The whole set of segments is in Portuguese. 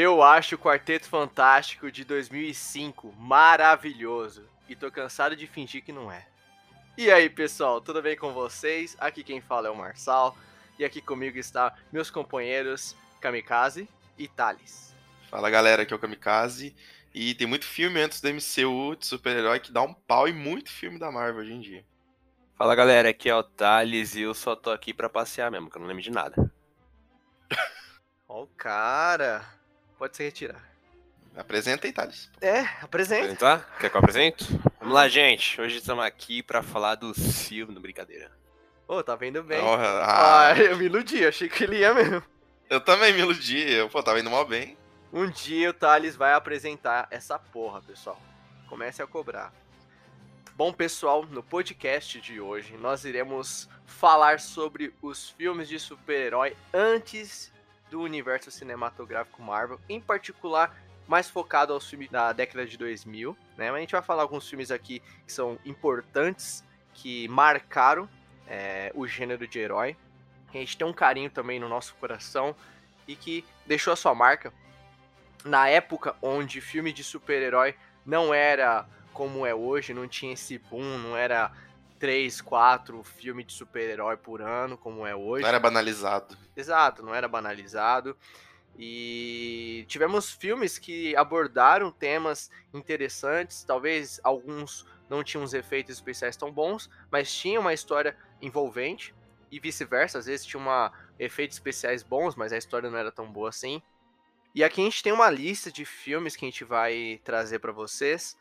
Eu acho o Quarteto Fantástico de 2005 maravilhoso e tô cansado de fingir que não é. E aí, pessoal, tudo bem com vocês? Aqui quem fala é o Marçal e aqui comigo está meus companheiros Kamikaze e Thales. Fala galera, aqui é o Kamikaze e tem muito filme antes do MCU de super-herói que dá um pau e muito filme da Marvel hoje em dia. Fala galera, aqui é o Thales e eu só tô aqui pra passear mesmo, que eu não lembro de nada. Ó o cara. Pode se retirar. Apresenta aí, Thales. É, apresenta. Apresentar? Quer que eu apresento? Vamos lá, gente. Hoje estamos aqui pra falar do filme, no brincadeira. Ô, tá vendo bem. Oh, ah, Ah, eu me iludi, achei que ele ia mesmo. eu também me iludi, eu, pô, tava indo mal bem. Um dia o Thales vai apresentar essa porra, pessoal. Comece a cobrar. Bom, pessoal, no podcast de hoje nós iremos falar sobre os filmes de super-herói antes do universo cinematográfico Marvel, em particular mais focado aos filmes da década de 2000, né? Mas a gente vai falar alguns filmes aqui que são importantes, que marcaram é, o gênero de herói. que A gente tem um carinho também no nosso coração e que deixou a sua marca na época onde filme de super-herói não era como é hoje, não tinha esse boom, não era 3, 4 filmes de super-herói por ano, como é hoje. Não era banalizado. Exato, não era banalizado. E tivemos filmes que abordaram temas interessantes, talvez alguns não tinham os efeitos especiais tão bons, mas tinham uma história envolvente, e vice-versa, às vezes tinha uma efeitos especiais bons, mas a história não era tão boa assim. E aqui a gente tem uma lista de filmes que a gente vai trazer para vocês.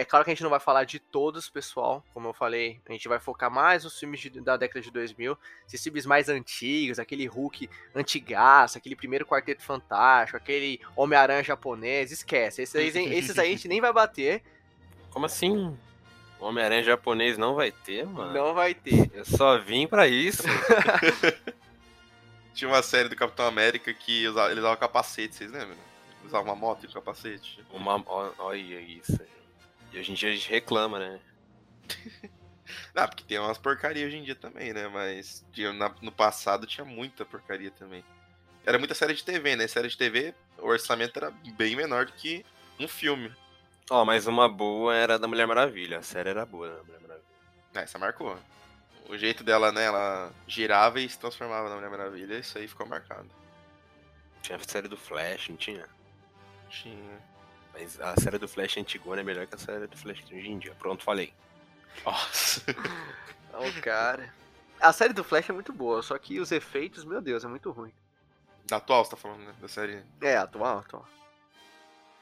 É claro que a gente não vai falar de todos, pessoal. Como eu falei, a gente vai focar mais nos filmes de- da década de 2000. Esses filmes mais antigos, aquele Hulk antigaço, aquele primeiro Quarteto Fantástico, aquele Homem-Aranha japonês. Esquece. Esses aí, esses aí a gente nem vai bater. Como assim? Homem-Aranha japonês não vai ter, mano? Não vai ter. Eu só vim pra isso. Tinha uma série do Capitão América que usava, ele usava capacete, vocês lembram? Usava uma moto e capacete. Uma... Olha isso. E hoje em dia a gente reclama, né? Ah, porque tem umas porcarias hoje em dia também, né? Mas tinha- na- no passado tinha muita porcaria também. Era muita série de TV, né? Série de TV, o orçamento era bem menor do que um filme. Ó, mas uma boa era da Mulher Maravilha. A série era boa da Mulher Maravilha. Ah, essa marcou. O jeito dela, né? Ela girava e se transformava na Mulher Maravilha. Isso aí ficou marcado. Tinha a série do Flash, não tinha? Tinha. Mas a série do Flash antigona é melhor que a série do Flash de hoje em dia. Pronto, falei. Nossa. Ô, cara. A série do Flash é muito boa, só que os efeitos, meu Deus, é muito ruim. Da atual, você tá falando, né? Da série. É, atual, atual.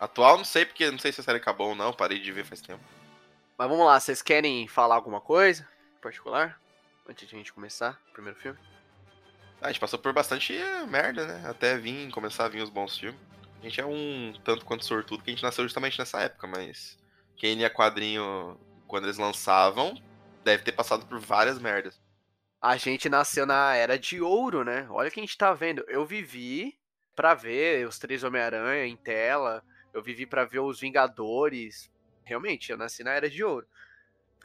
Atual, não sei, porque não sei se a série acabou ou não. Parei de ver faz tempo. Mas vamos lá, vocês querem falar alguma coisa em particular? Antes de a gente começar o primeiro filme? Ah, a gente passou por bastante eh, merda, né? Até vir, começar a vir os bons filmes. A gente é um tanto quanto sortudo que a gente nasceu justamente nessa época, mas quem lia quadrinho quando eles lançavam deve ter passado por várias merdas. A gente nasceu na era de ouro, né? Olha o que a gente tá vendo. Eu vivi pra ver os três Homem-Aranha em tela. Eu vivi pra ver os Vingadores. Realmente, eu nasci na era de ouro.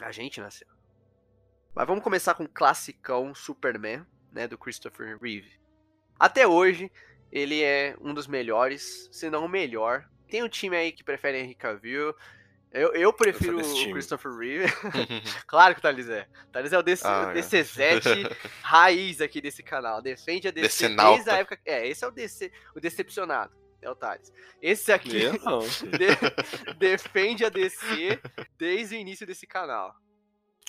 A gente nasceu. Mas vamos começar com o classicão Superman, né? Do Christopher Reeve. Até hoje, ele é um dos melhores, se não o melhor. Tem um time aí que prefere Henry Cavill. Eu, eu prefiro desse o. Christopher Reeve. claro que o Thales é. O Thales é o DC, Ah, é. DCzete raiz aqui desse canal. Defende a DC Decenalta. desde a época. É, esse é o DC, o decepcionado. É o Thales. Esse aqui Eu de- defende a DC desde o início desse canal.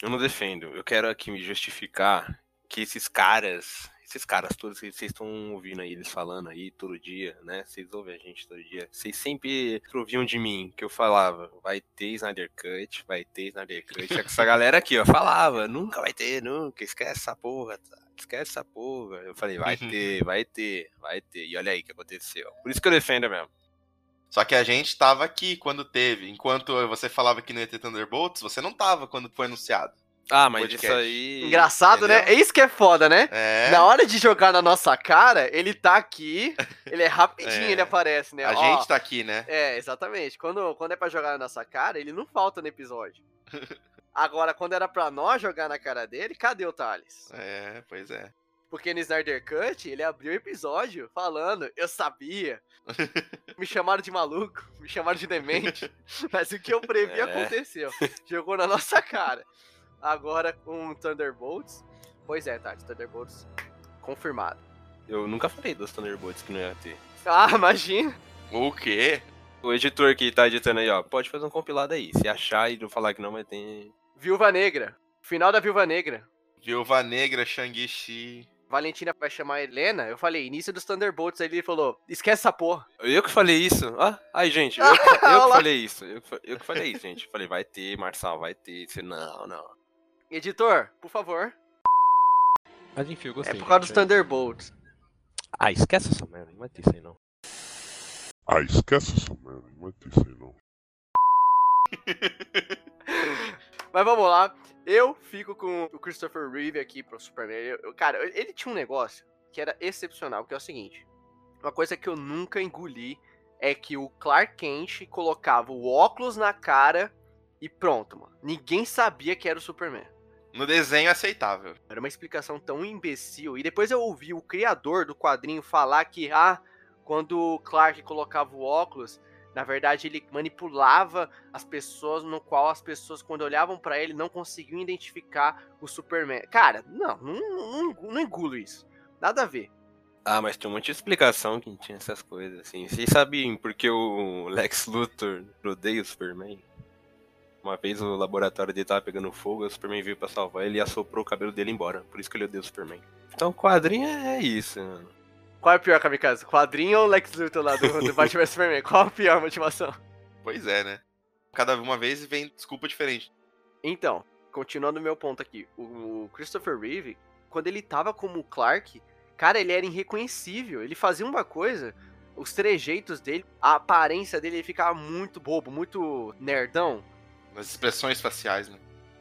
Eu não defendo. Eu quero aqui me justificar que esses caras, esses caras todos que vocês estão ouvindo aí, eles falando aí todo dia, né? Vocês ouvem a gente todo dia. Vocês sempre ouviam de mim que eu falava, vai ter Snyder Cut, vai ter Snyder Cut. É que essa galera aqui, ó, falava, nunca vai ter, nunca, esquece essa porra, tá? esquece essa porra. Eu falei, vai ter, vai ter, vai ter. E olha aí o que aconteceu. Por isso que eu defendo mesmo. Só que a gente tava aqui quando teve. Enquanto você falava que não ia ter Thunderbolts, você não tava quando foi anunciado. Ah, mas Podcast. isso aí. Engraçado, né? É Entendeu? isso que é foda, né? É. Na hora de jogar na nossa cara, ele tá aqui, ele é rapidinho, É. ele aparece, né? A Ó, gente tá aqui, né? É, exatamente. Quando, quando é pra jogar na nossa cara, ele não falta no episódio. Agora, quando era pra nós jogar na cara dele, cadê o Thales? É, pois é. Porque no Snyder Cut, ele abriu o episódio falando, eu sabia. me chamaram de maluco, me chamaram de demente. Mas o que eu previ É. aconteceu. Jogou na nossa cara. Agora com Thunderbolts. Pois é, Tati, Thunderbolts confirmado. Eu nunca falei dos Thunderbolts que não ia ter. Ah, imagina. O quê? O editor que tá editando aí, ó, pode fazer um compilado aí. Se achar e não falar que não, vai ter. Viúva Negra. Final da Viúva Negra. Viúva Negra, Shang-Chi. Valentina vai chamar a Helena. Eu falei, início dos Thunderbolts. Aí ele falou, esquece essa porra. Eu que falei isso. Ah, ai, gente, eu, que- eu que falei isso. Eu, que eu que falei isso, gente. Falei, vai ter, Marçal, vai ter. Você, não, não. Editor, por favor. Mas enfim, eu É gostei. por causa dos gente. Thunderbolts. Ah, esquece essa merda, não vai ter isso aí não. Ah, esquece essa merda, não vai ter isso aí não. Mas vamos lá. Eu fico com o Christopher Reeve aqui pro Superman. Eu- cara, ele tinha um negócio que era excepcional, que é o seguinte. Uma coisa que eu nunca engoli é que o Clark Kent colocava o óculos na cara e pronto, mano. Ninguém sabia que era o Superman. No desenho aceitável. Era uma explicação tão imbecil. E depois eu ouvi o criador do quadrinho falar que, ah, quando o Clark colocava o óculos, na verdade ele manipulava as pessoas, no qual as pessoas, quando olhavam pra ele, não conseguiam identificar o Superman. Cara, não, não, não, não engulo isso. Nada a ver. Ah, mas tem um monte de explicação que tinha essas coisas, assim. Vocês sabem porque o Lex Luthor odeia o Superman? Uma vez o laboratório dele tava pegando fogo, o Superman veio pra salvar ele e assoprou o cabelo dele embora. Por isso que ele odeia o Superman. Então o quadrinho é isso, mano. Qual é o pior, Kamikaze? Quadrinho ou Lex Luthor lá do, do Batman Superman? Qual a pior motivação? Pois é, né? Cada uma vez vem desculpa diferente. Então, continuando o meu ponto aqui, o Christopher Reeve, quando ele tava como Clark, cara, ele era irreconhecível. Ele fazia uma coisa, os trejeitos dele, a aparência dele, ele ficava muito bobo, muito nerdão. Nas expressões faciais, né?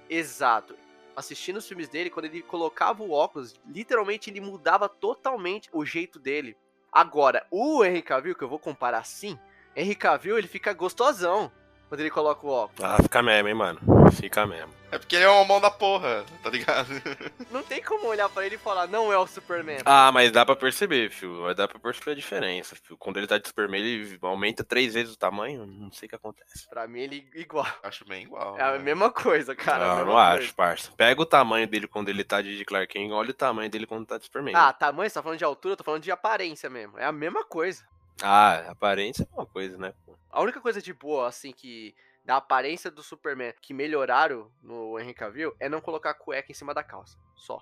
Exato. Assistindo os filmes dele, quando ele colocava o óculos, literalmente ele mudava totalmente o jeito dele. Agora, o Henry Cavill, que eu vou comparar assim, Henry Cavill, ele fica gostosão quando ele coloca o óculos. Ah, fica mesmo, hein, mano. Fica mesmo. É porque ele é uma mão da porra, tá ligado? Não tem como olhar pra ele e falar, não é o Superman. Ah, mas dá pra perceber, fio. Dá pra perceber a diferença, fio. Quando ele tá de Superman, ele aumenta três vezes o tamanho. Não sei o que acontece. Pra mim, ele igual. Acho bem igual. É a né? mesma coisa, cara. a Ah, não coisa. acho, parça. Pega o tamanho dele quando ele tá de Clark Kent, olha o tamanho dele quando tá de Superman. Ah, tamanho, você tá falando de altura, eu tô falando de aparência mesmo. É a mesma coisa. Ah, aparência é uma coisa, né? pô? A única coisa de boa, assim, que da aparência do Superman que melhoraram no Henry Cavill é não colocar a cueca em cima da calça. Só.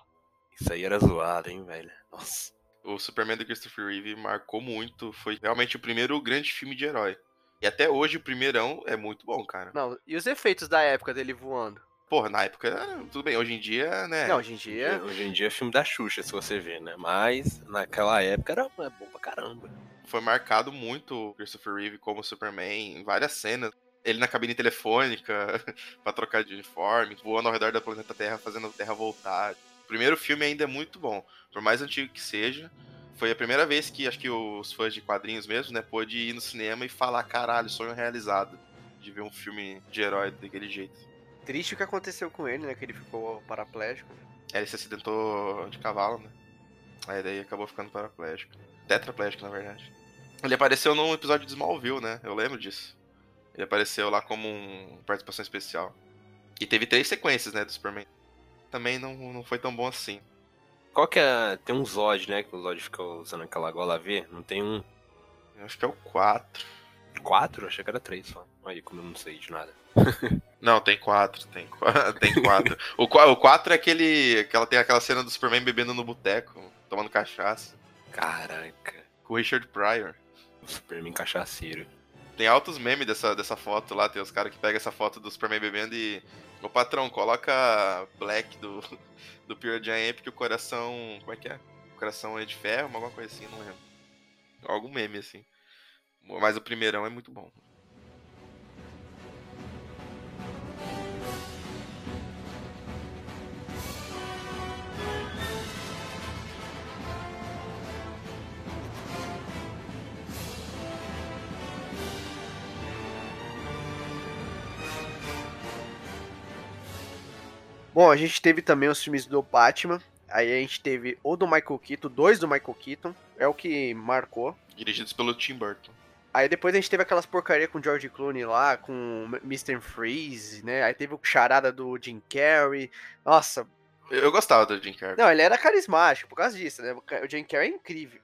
Isso aí era zoado, hein, velho. Nossa. O Superman do Christopher Reeve marcou muito. Foi realmente o primeiro grande filme de herói. E até hoje o primeirão é muito bom, cara. Não, e os efeitos da época dele voando? Porra, na época, tudo bem. Hoje em dia, né? Não, hoje em dia. Hoje em dia é filme da Xuxa, se você ver, né? Mas naquela época era é bom pra caramba. Foi marcado muito o Christopher Reeve como Superman em várias cenas. Ele na cabine telefônica pra trocar de uniforme, voando ao redor da planeta Terra, fazendo a Terra voltar. O primeiro filme ainda é muito bom. Por mais antigo que seja, foi a primeira vez que acho que os fãs de quadrinhos mesmo, né, pôde ir no cinema e falar, caralho, sonho realizado. De ver um filme de herói daquele jeito. Triste o que aconteceu com ele, né? Que ele ficou paraplégico. Aí ele se acidentou de cavalo, né? Aí daí acabou ficando paraplégico. Tetraplégico, na verdade. Ele apareceu num episódio de Smallville, né? Eu lembro disso. Ele apareceu lá como um participação especial. E teve três sequências, né, do Superman. Também não, não foi tão bom assim. Qual que é. Tem um Zod, né? Que o Zod fica usando aquela gola V. Não tem um. Eu acho que é o 4. Quatro? Achei que era três só. Aí, como eu não sei de nada. Não, tem quatro, tem quatro. Tem quatro. o, qua- o 4 é aquele. Que ela tem aquela cena do Superman bebendo no boteco, tomando cachaça. Caraca. Com o Richard Pryor. O Superman cachaceiro. Tem altos memes dessa, dessa foto lá, tem os caras que pegam essa foto do Superman bebendo e. Ô patrão, coloca Black do, do Pure Jam porque o coração. Como é que é? O coração é de ferro, alguma coisa assim, não lembro. Algum meme assim. Mas o primeirão é muito bom. Bom, a gente teve também os filmes do Batman. Aí a gente teve o do Michael Keaton, dois do Michael Keaton, é o que marcou. Dirigidos pelo Tim Burton. Aí depois a gente teve aquelas porcaria com George Clooney lá, com Mr. Freeze, né? Aí teve o charada do Jim Carrey. Nossa, Eu, eu gostava do Jim Carrey. não, ele era carismático por causa disso, né? O Jim Carrey é incrível.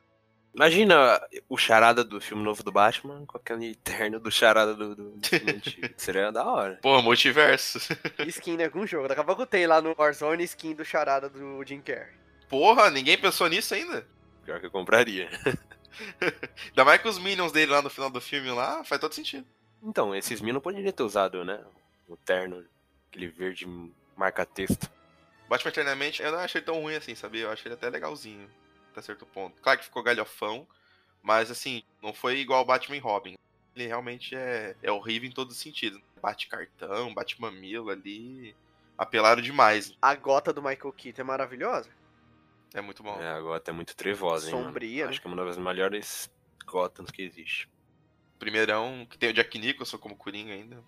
Imagina o charada do filme novo do Batman com aquele terno do charada do, do, do filme antigo. Seria da hora. Pô, multiverso. Skin em algum jogo. Daqui a pouco tem lá no Warzone skin do charada do Jim Carrey. Porra, ninguém pensou nisso ainda? Pior que eu compraria. Ainda mais com os minions dele lá no final do filme lá, faz todo sentido. Então, esses meninos poderiam ter usado, né? O terno, aquele verde marca-texto. Batman Eternamente, eu não achei tão ruim assim, sabia? Eu achei ele até legalzinho, até certo ponto. Claro que ficou galhofão, mas assim, não foi igual o Batman e Robin. Ele realmente é, é horrível em todos os sentidos. Bate cartão, bate mamilo ali. Apelaram demais. A gota do Michael Keaton é maravilhosa. É muito bom. É, agora tá muito trevosa, hein? mano? Sombria, né? Acho que é uma das melhores Gothams que existe. Primeirão, que tem o Jack Nicholson como Coringa ainda.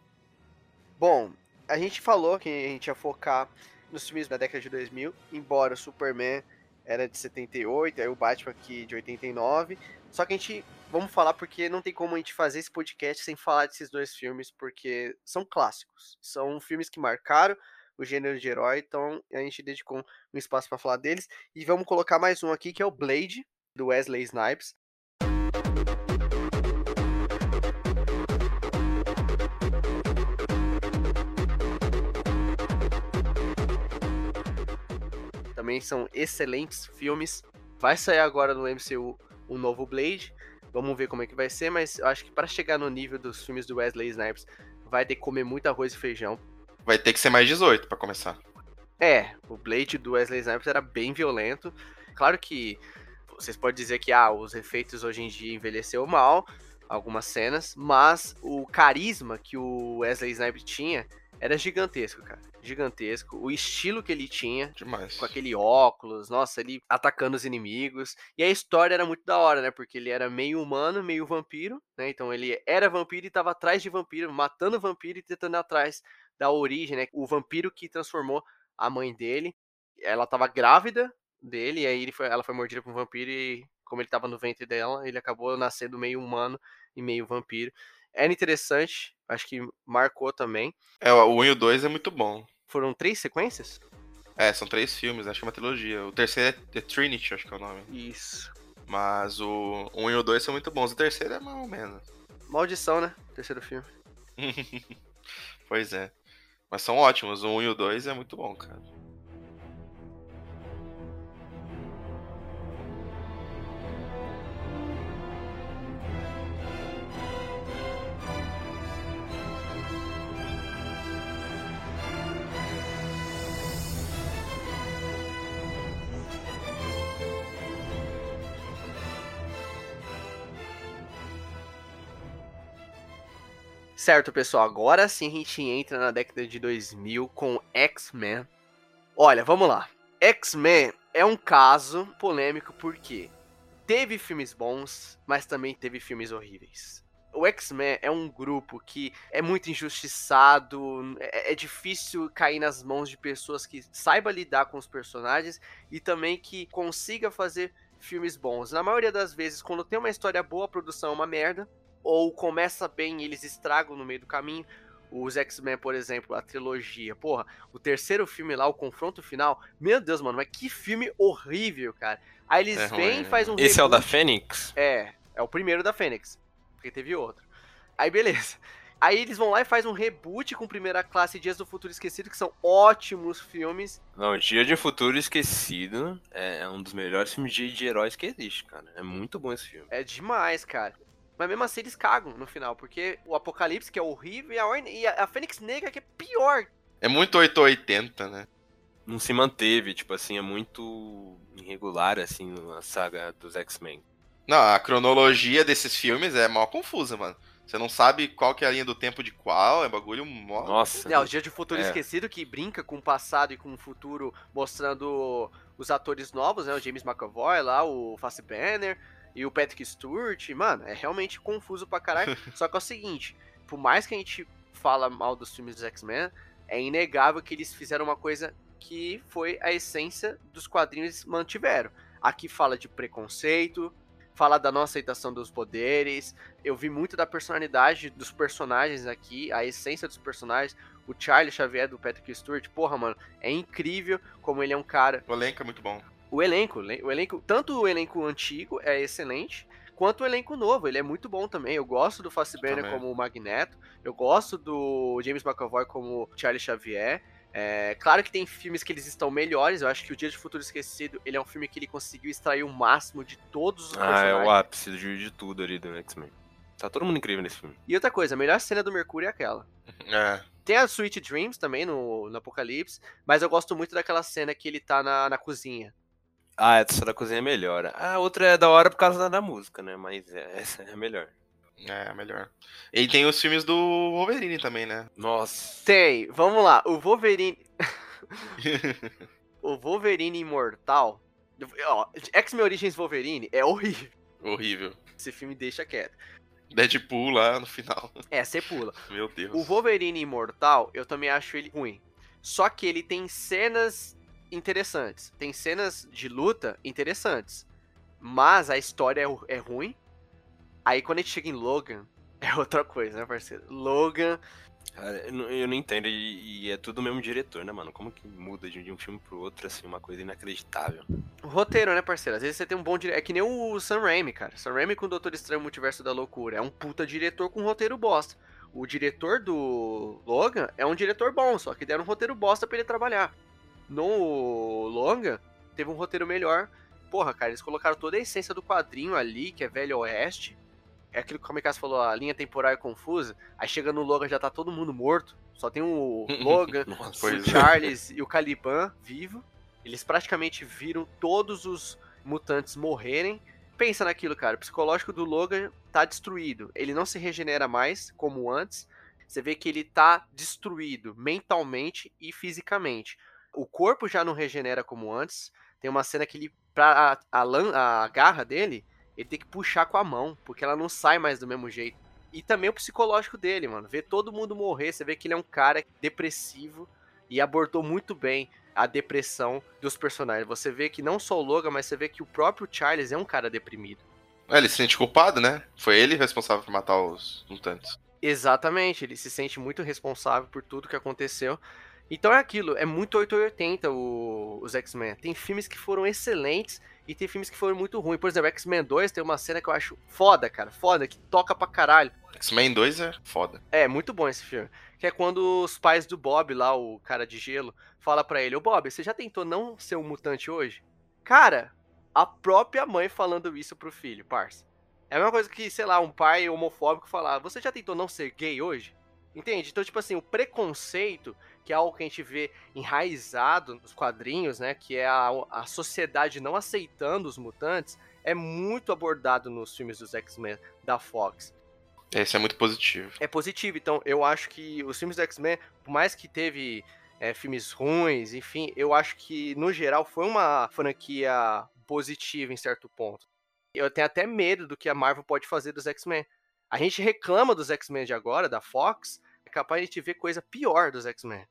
Bom, a gente falou que a gente ia focar nos filmes da década de 2000, embora o Superman era de 78, aí o Batman aqui de 89. Só que a gente, vamos falar porque não tem como a gente fazer esse podcast sem falar desses dois filmes, porque são clássicos. São filmes que marcaram o gênero de herói, então a gente dedicou um espaço para falar deles. E vamos colocar mais um aqui, que é o Blade, do Wesley Snipes. Também são excelentes filmes. Vai sair agora no MCU o novo Blade. Vamos ver como é que vai ser, mas eu acho que para chegar no nível dos filmes do Wesley Snipes, vai ter que comer muito arroz e feijão. Vai ter que ser mais 18 pra começar. É, o Blade do Wesley Snipes era bem violento. Claro que vocês podem dizer que ah, os efeitos hoje em dia envelheceu mal, algumas cenas, mas o carisma que o Wesley Snipes tinha era gigantesco, cara. Gigantesco. O estilo que ele tinha, Demais. com aquele óculos, nossa, ele atacando os inimigos. E a história era muito da hora, né? Porque ele era meio humano, meio vampiro, né? Então ele era vampiro e tava atrás de vampiro, matando vampiro e tentando ir atrás da origem, né? O vampiro que transformou a mãe dele. Ela tava grávida dele, e aí ele foi, ela foi mordida por um vampiro e como ele tava no ventre dela, ele acabou nascendo meio humano e meio vampiro. Era interessante, acho que marcou também. É, o 1 e o 2 é muito bom. Foram três sequências? É, são três filmes, acho que é uma trilogia. O terceiro é The Trinity, acho que é o nome. Isso. Mas o 1 e o 2 são muito bons. O terceiro é mais ou menos. Maldição, né? Terceiro filme. pois é. Mas são ótimos. O 1 e o 2 é muito bom, cara. Certo, pessoal, agora sim a gente entra na década de 2000 com X-Men. Olha, vamos lá. X-Men é um caso polêmico porque teve filmes bons, mas também teve filmes horríveis. O X-Men é um grupo que é muito injustiçado, é, é difícil cair nas mãos de pessoas que saibam lidar com os personagens e também que consiga fazer filmes bons. Na maioria das vezes, quando tem uma história boa, a produção é uma merda ou começa bem e eles estragam no meio do caminho. Os X-Men, por exemplo, a trilogia. Porra, o terceiro filme lá, o confronto final. Meu Deus, mano, mas que filme horrível, cara. Aí eles É vêm ruim, e faz um Esse é o da reboot. Fênix? É, é o primeiro da Fênix. Porque teve outro. Aí beleza. Aí eles vão lá e faz um reboot com Primeira Classe e Dias do Futuro Esquecido, que são ótimos filmes. Não, Dia de Futuro Esquecido é um dos melhores filmes de, de heróis que existe, cara. É muito bom esse filme. É demais, cara. Mas mesmo assim eles cagam no final, porque o Apocalipse, que é horrível, e a, Orne- e a, a Fênix Negra, que é pior. É muito 880, né? Não se manteve, tipo assim, é muito irregular, assim, a saga dos X-Men. Não, a cronologia desses filmes é mal confusa, mano. Você não sabe qual que é a linha do tempo de qual, é bagulho mó... Nossa. É, o Dia de Futuro É. Esquecido, que brinca com o passado e com o futuro, mostrando os atores novos, né? O James McAvoy lá, o Fassbender e o Patrick Stewart. Mano, é realmente confuso pra caralho. Só que é o seguinte, por mais que a gente fala mal dos filmes dos X-Men, é inegável que eles fizeram uma coisa que foi a essência dos quadrinhos mantiveram. Aqui fala de preconceito, fala da não aceitação dos poderes. Eu vi muito da personalidade dos personagens aqui, a essência dos personagens. O Charlie Xavier do Patrick Stewart, porra, mano, é incrível como ele é um cara. O elenco é muito bom. O elenco, o elenco, tanto o elenco antigo é excelente, quanto o elenco novo, ele é muito bom também. Eu gosto do Fassbender como o Magneto, eu gosto do James McAvoy como Charlie Xavier. É, claro que tem filmes que eles estão melhores. Eu acho que o Dia de Futuro Esquecido ele é um filme que ele conseguiu extrair o máximo de todos os Ah, é personagens. o ápice de, de tudo ali do X-Men. Tá todo mundo incrível nesse filme. E outra coisa, a melhor cena do Mercúrio é aquela. É. Tem a Sweet Dreams também no, no Apocalipse, mas eu gosto muito daquela cena que ele tá na, na cozinha. Ah, essa da cozinha é melhor. A outra é da hora por causa da, da música, né? Mas é- essa é a melhor. É, melhor. E tem os filmes do Wolverine também, né? Nossa. Tem, vamos lá, o Wolverine. o Wolverine Imortal. Ó, X-Men Origins Wolverine é horrível. Horrível. Esse filme deixa quieto. Deadpool lá no final. É, você pula. Meu Deus. O Wolverine Imortal, eu também acho ele ruim. Só que ele tem cenas interessantes. Tem cenas de luta interessantes. Mas a história é, é ruim. Aí quando a gente chega em Logan, é outra coisa, né, parceiro? Logan. Cara, eu não, eu não entendo. E, e é tudo o mesmo diretor, né, mano? Como que muda de, um filme pro outro, assim, uma coisa inacreditável. O roteiro, né, parceiro? Às vezes você tem um bom diretor. É que nem o Sam Raimi, cara. Sam Raimi com o Doutor Estranho Multiverso da Loucura. É um puta diretor com roteiro bosta. O diretor do Logan é um diretor bom, só que deram um roteiro bosta pra ele trabalhar. No Logan, teve um roteiro melhor. Porra, cara, eles colocaram toda a essência do quadrinho ali, que é Velho Oeste. É aquilo que o Kamikaze falou, a linha temporal é confusa. Aí chega no Logan, já tá todo mundo morto. Só tem o Logan, o é. Charles e o Caliban vivo. Eles praticamente viram todos os mutantes morrerem. Pensa naquilo, cara. O psicológico do Logan tá destruído. Ele não se regenera mais como antes. Você vê que ele tá destruído mentalmente e fisicamente. O corpo já não regenera como antes. Tem uma cena que ele, pra a, a, lan- a garra dele, ele tem que puxar com a mão, porque ela não sai mais do mesmo jeito. E também o psicológico dele, mano. Ver todo mundo morrer, você vê que ele é um cara depressivo e abordou muito bem a depressão dos personagens. Você vê que não só o Logan, mas você vê que o próprio Charles é um cara deprimido. É, ele se sente culpado, né? Foi ele responsável por matar os mutantes. Exatamente, ele se sente muito responsável por tudo que aconteceu. Então é aquilo, é muito 880 o, os X-Men. Tem filmes que foram excelentes e tem filmes que foram muito ruins. Por exemplo, X-Men 2 tem uma cena que eu acho foda, cara, foda, que toca pra caralho. X-Men 2 é foda. É, muito bom esse filme. Que é quando os pais do Bob, lá, o cara de gelo, fala pra ele, ô Bob, você já tentou não ser um mutante hoje? Cara, a própria mãe falando isso pro filho, parça. É a mesma coisa que, sei lá, um pai homofóbico falar, você já tentou não ser gay hoje? Entende? Então, tipo assim, o preconceito, que é algo que a gente vê enraizado nos quadrinhos, né? Que é a, a sociedade não aceitando os mutantes, é muito abordado nos filmes dos X-Men da Fox Esse é muito positivo. é positivo. Então, eu acho que os filmes do X-Men, por mais que teve é, filmes ruins, enfim, eu acho que, no geral, foi uma franquia positiva em certo ponto. Eu tenho até medo do que a Marvel pode fazer dos X-Men. A gente reclama dos X-Men de agora, da Fox, capaz de gente ver coisa pior dos X-Men.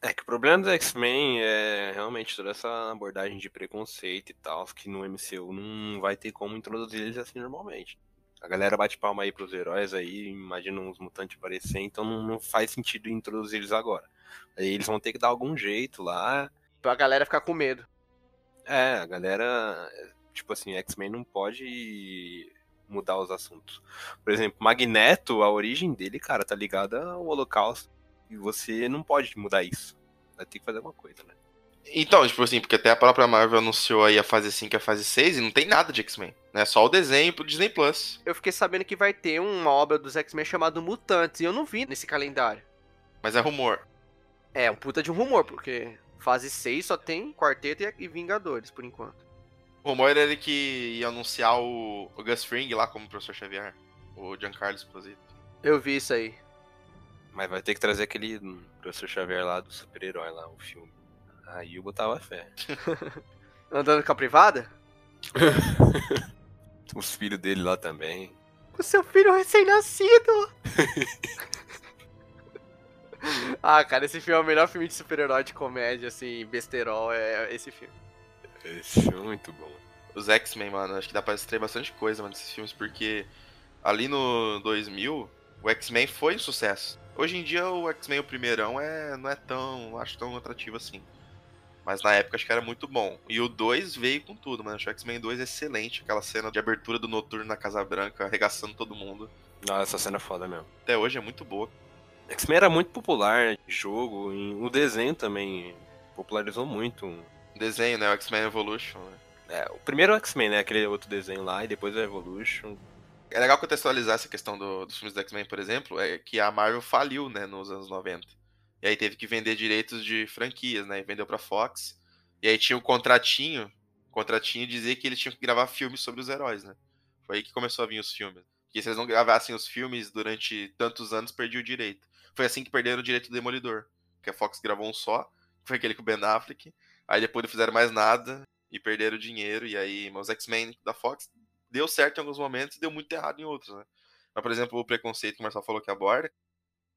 É que o problema dos X-Men é realmente toda essa abordagem de preconceito e tal, que no MCU não vai ter como introduzir eles assim normalmente. A galera bate palma aí pros heróis aí, imagina uns mutantes aparecer, então não, não faz sentido introduzir eles agora. Aí eles vão ter que dar algum jeito lá. Pra galera ficar com medo. É, a galera, tipo assim, X-Men não pode mudar os assuntos. Por exemplo, Magneto, a origem dele, cara, tá ligada ao Holocausto. E você não pode mudar isso. Vai ter que fazer alguma coisa, né? Então, tipo assim, porque até a própria Marvel anunciou aí a fase 5 e a fase 6 e não tem nada de X-Men. Né? Só o desenho pro Disney Plus. Eu fiquei sabendo que vai ter uma obra dos X-Men chamada Mutantes, e eu não vi nesse calendário. Mas é rumor. É, um puta de um rumor, porque fase 6 só tem Quarteto e- e Vingadores, por enquanto. O rumor era que ia anunciar o, o Gus Fring lá como professor Xavier. O Giancarlo Esposito. Eu vi isso aí. Mas vai ter que trazer aquele professor Xavier lá do super-herói lá, o filme. Aí eu botava fé. Andando com a privada? Os filhos dele lá também. O seu filho recém-nascido! Ah, cara, esse filme é o melhor filme de super-herói de comédia, assim, besterol, é esse filme. Esse filme é muito bom. Os X-Men, mano, acho que dá pra extrair bastante coisa, mano, desses filmes, porque ali no 2000, o X-Men foi um sucesso. Hoje em dia, o X-Men, o primeirão, é, não é tão, acho tão atrativo assim. Mas na época acho que era muito bom. E o 2 veio com tudo, mano. Acho o X-Men 2 é excelente. Aquela cena de abertura do Noturno na Casa Branca, arregaçando todo mundo. Nossa, essa cena é foda mesmo. Até hoje é muito boa. X-Men era muito popular em jogo, em... o desenho também popularizou muito. Desenho, né? O X-Men Evolution, né? É, o primeiro X-Men, né? Aquele outro desenho lá, e depois o Evolution. É legal contextualizar essa questão do- dos filmes do X-Men, por exemplo, é que a Marvel faliu, né, nos anos 90. E aí teve que vender direitos de franquias, né, e vendeu pra Fox. E aí tinha o contratinho, o contratinho dizia que eles tinham que gravar filmes sobre os heróis, né. Foi aí que começou a vir os filmes. Porque se eles não gravassem os filmes durante tantos anos, perdia o direito. Foi assim que perderam o direito do Demolidor. Que a Fox gravou um só, que foi aquele com o Ben Affleck. Aí depois não fizeram mais nada e perderam dinheiro. E aí, mas os X-Men da Fox deu certo em alguns momentos e deu muito errado em outros, né? Mas, por exemplo, o preconceito que o Marcelo falou que aborda.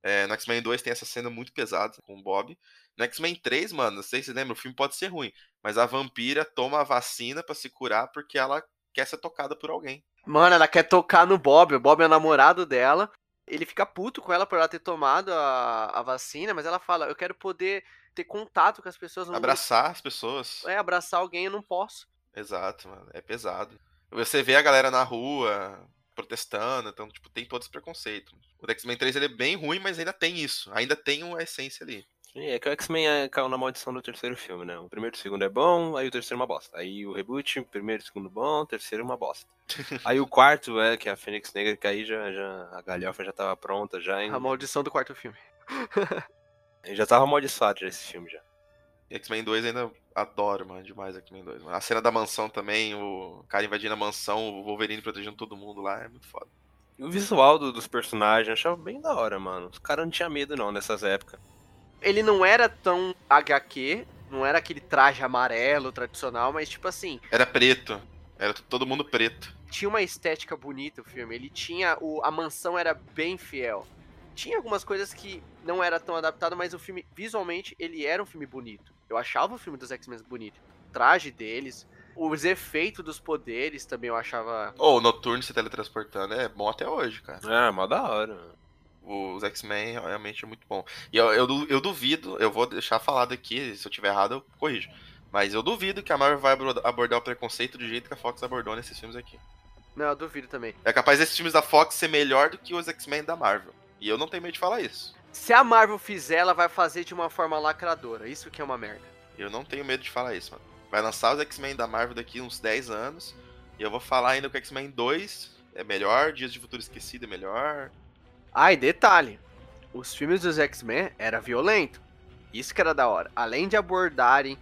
É, no X-Men 2 tem essa cena muito pesada com o Bob. No X-Men 3, mano, não sei se você lembra, o filme pode ser ruim, mas a vampira toma a vacina pra se curar porque ela quer ser tocada por alguém. Mano, ela quer tocar no Bob, o Bob é o namorado dela. Ele fica puto com ela por ela ter tomado a, a vacina, mas ela fala: Eu quero poder ter contato com as pessoas. no mundo Abraçar as pessoas. É, abraçar alguém eu não posso. Exato, mano. É pesado. Você vê a galera na rua protestando, então, tipo, tem todo esse preconceito. O X-Men 3 ele é bem ruim, mas ainda tem isso. Ainda tem uma essência ali. Sim, é que o X-Men é- caiu na maldição do terceiro filme, né? O primeiro e o segundo é bom, aí o terceiro é uma bosta. Aí o reboot, o primeiro e segundo bom, o terceiro é uma bosta. aí o quarto é que é a Fênix Negra, que aí já, já a galhofa já tava pronta, já, em- A maldição do quarto filme. já tava amaldiçoado já esse filme já. X-Men 2 ainda adoro, mano, demais X-Men 2. mano. A cena da mansão também, o cara invadindo a mansão, o Wolverine protegendo todo mundo lá, é muito foda. E o visual do- dos personagens eu achava bem da hora, mano. Os caras não tinham medo não nessas épocas. Ele não era tão HQ, não era aquele traje amarelo tradicional, mas tipo assim, Era preto, era todo mundo preto. tinha uma estética bonita o filme. Ele tinha. O, a mansão era bem fiel. Tinha algumas coisas que não era tão adaptado, mas o filme, visualmente, ele era um filme bonito. Eu achava o filme dos X-Men bonito. O traje deles, os efeitos dos poderes também eu achava. Ou o Noturno se teletransportando, é bom até hoje, cara. Ah, mó da hora. Os X-Men realmente é muito bom. E eu, eu, eu duvido, eu vou deixar falado aqui, se eu tiver errado eu corrijo. Mas eu duvido que a Marvel vai abordar o preconceito do jeito que a Fox abordou nesses filmes aqui. Não, eu duvido também. É capaz desses filmes da Fox ser melhor do que os X-Men da Marvel. E eu não tenho medo de falar isso. Se a Marvel fizer, ela vai fazer de uma forma lacradora. Isso que é uma merda. Eu não tenho medo de falar isso, mano. Vai lançar os X-Men da Marvel daqui uns 10 anos. E eu vou falar ainda que o X-Men 2 é melhor, Dias de Futuro Esquecido é melhor. Ah, e detalhe: os filmes dos X-Men era violento. Isso que era da hora. Além de abordarem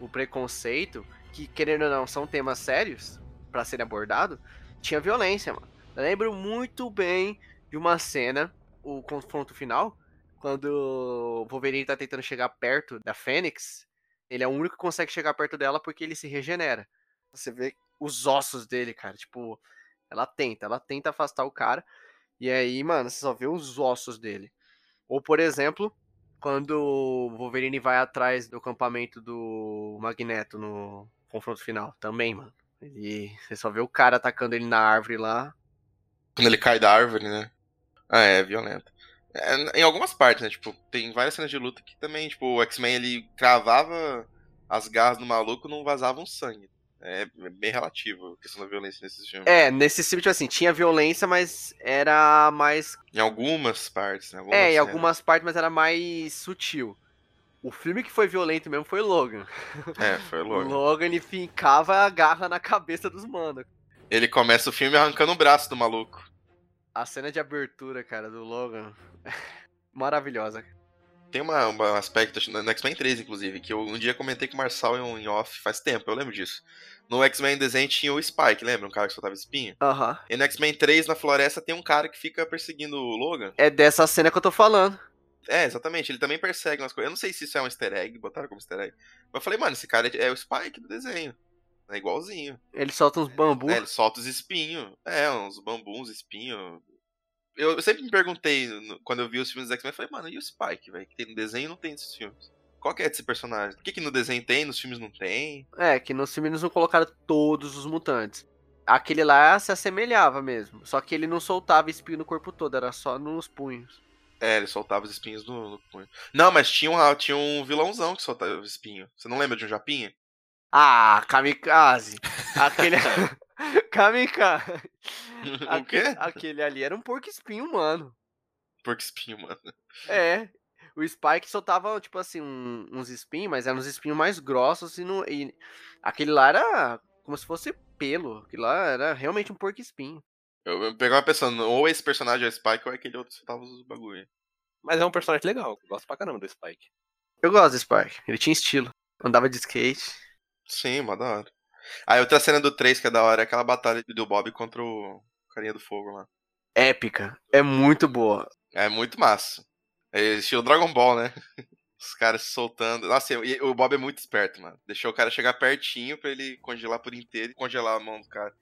o preconceito, que querendo ou não são temas sérios pra serem abordados, tinha violência, mano. Eu lembro muito bem de uma cena, o confronto final, quando o Wolverine tá tentando chegar perto da Fênix. Ele é o único que consegue chegar perto dela porque ele se regenera. Você vê os ossos dele, cara. Tipo, ela tenta, ela tenta afastar o cara. E aí, mano, você só vê os ossos dele. Ou, por exemplo, quando o Wolverine vai atrás do acampamento do Magneto no confronto final. Também, mano. Ele, você só vê o cara atacando ele na árvore lá. Quando ele cai da árvore, né? Ah, é violento. É, em algumas partes, né? Tipo, tem várias cenas de luta que também, tipo, o X-Men ele cravava as garras no maluco não vazava um sangue. É bem relativo a questão da violência nesses filmes. É, nesse filme, tipo assim, tinha violência, mas era mais. Em algumas partes, né? Algumas É, em algumas partes, mas era mais sutil. O filme que foi violento mesmo foi Logan. É, foi louco. Logan ele fincava a garra na cabeça dos manos. Ele começa o filme arrancando o braço do maluco. A cena de abertura, cara, do Logan. Maravilhosa. Tem uma, um aspecto no X-Men 3, inclusive, que eu um dia comentei com o Marçal em, em off faz tempo, eu lembro disso. No X-Men desenho tinha o Spike, lembra? Um cara que soltava espinho. Aham. E no X-Men 3, na floresta, tem um cara que fica perseguindo o Logan. É dessa cena que eu tô falando. É, exatamente, ele também persegue umas coisas. Eu não sei se isso é um easter egg, botaram como easter egg. Mas eu falei, mano, esse cara é o Spike do desenho. É igualzinho. Ele solta uns bambu. É, ele solta os espinhos. É, uns bambus, espinhos. Eu sempre me perguntei, no- quando eu vi os filmes dos X-Men, eu falei, mano, e o Spike, velho? Que tem no desenho e não tem nesses filmes. Qual que é desse personagem? Por que, que no desenho tem, nos filmes não tem? É, que nos filmes não colocaram todos os mutantes. Aquele lá se assemelhava mesmo. Só que ele não soltava espinho no corpo todo, era só nos punhos. É, ele soltava os espinhos no, no punho. Não, mas tinha um, tinha um vilãozão que soltava espinho. Você não lembra de um japinha? Ah, kamikaze. Aquele. kamikaze. o Aquele, quê? aquele ali era um porco espinho humano. Porco espinho, mano. É. O Spike soltava, tipo assim, um- uns espinhos, mas eram uns espinhos mais grossos e, não, e aquele lá era como se fosse pelo. Aquele lá era realmente um porco espinho. Eu, eu pegava pensando, ou esse personagem é o Spike ou é aquele outro que soltava os bagulho. Mas é um personagem legal. Eu gosto pra caramba do Spike. Eu gosto do Spike. Ele tinha estilo. Andava de skate. Sim, mó da hora. Aí outra cena do 3 que é da hora é aquela batalha do Bob contra o carinha do fogo lá. Épica. É muito boa. É muito massa. É estilo Dragon Ball, né? Os caras se soltando. Nossa, e o Bob é muito esperto, mano. Deixou o cara chegar pertinho pra ele congelar por inteiro e congelar a mão do cara.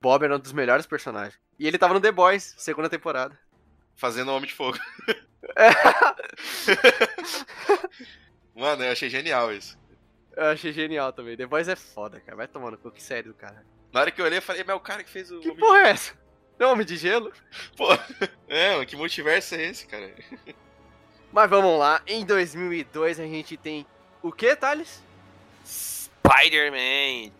Bob era um dos melhores personagens. E ele tava no The Boys, segunda temporada. Fazendo Homem de Fogo. Mano, eu achei genial isso. Eu achei genial também. The Boys é foda, cara. Vai tomando cu, que sério do cara. Na hora que eu olhei, eu falei, mas é o cara que fez o. Que Homem porra é essa? Não, Homem de Gelo? Pô, é, mano, que multiverso é esse, cara? Mas vamos lá. Em 2002 a gente tem o que, Thales? Spider-Man!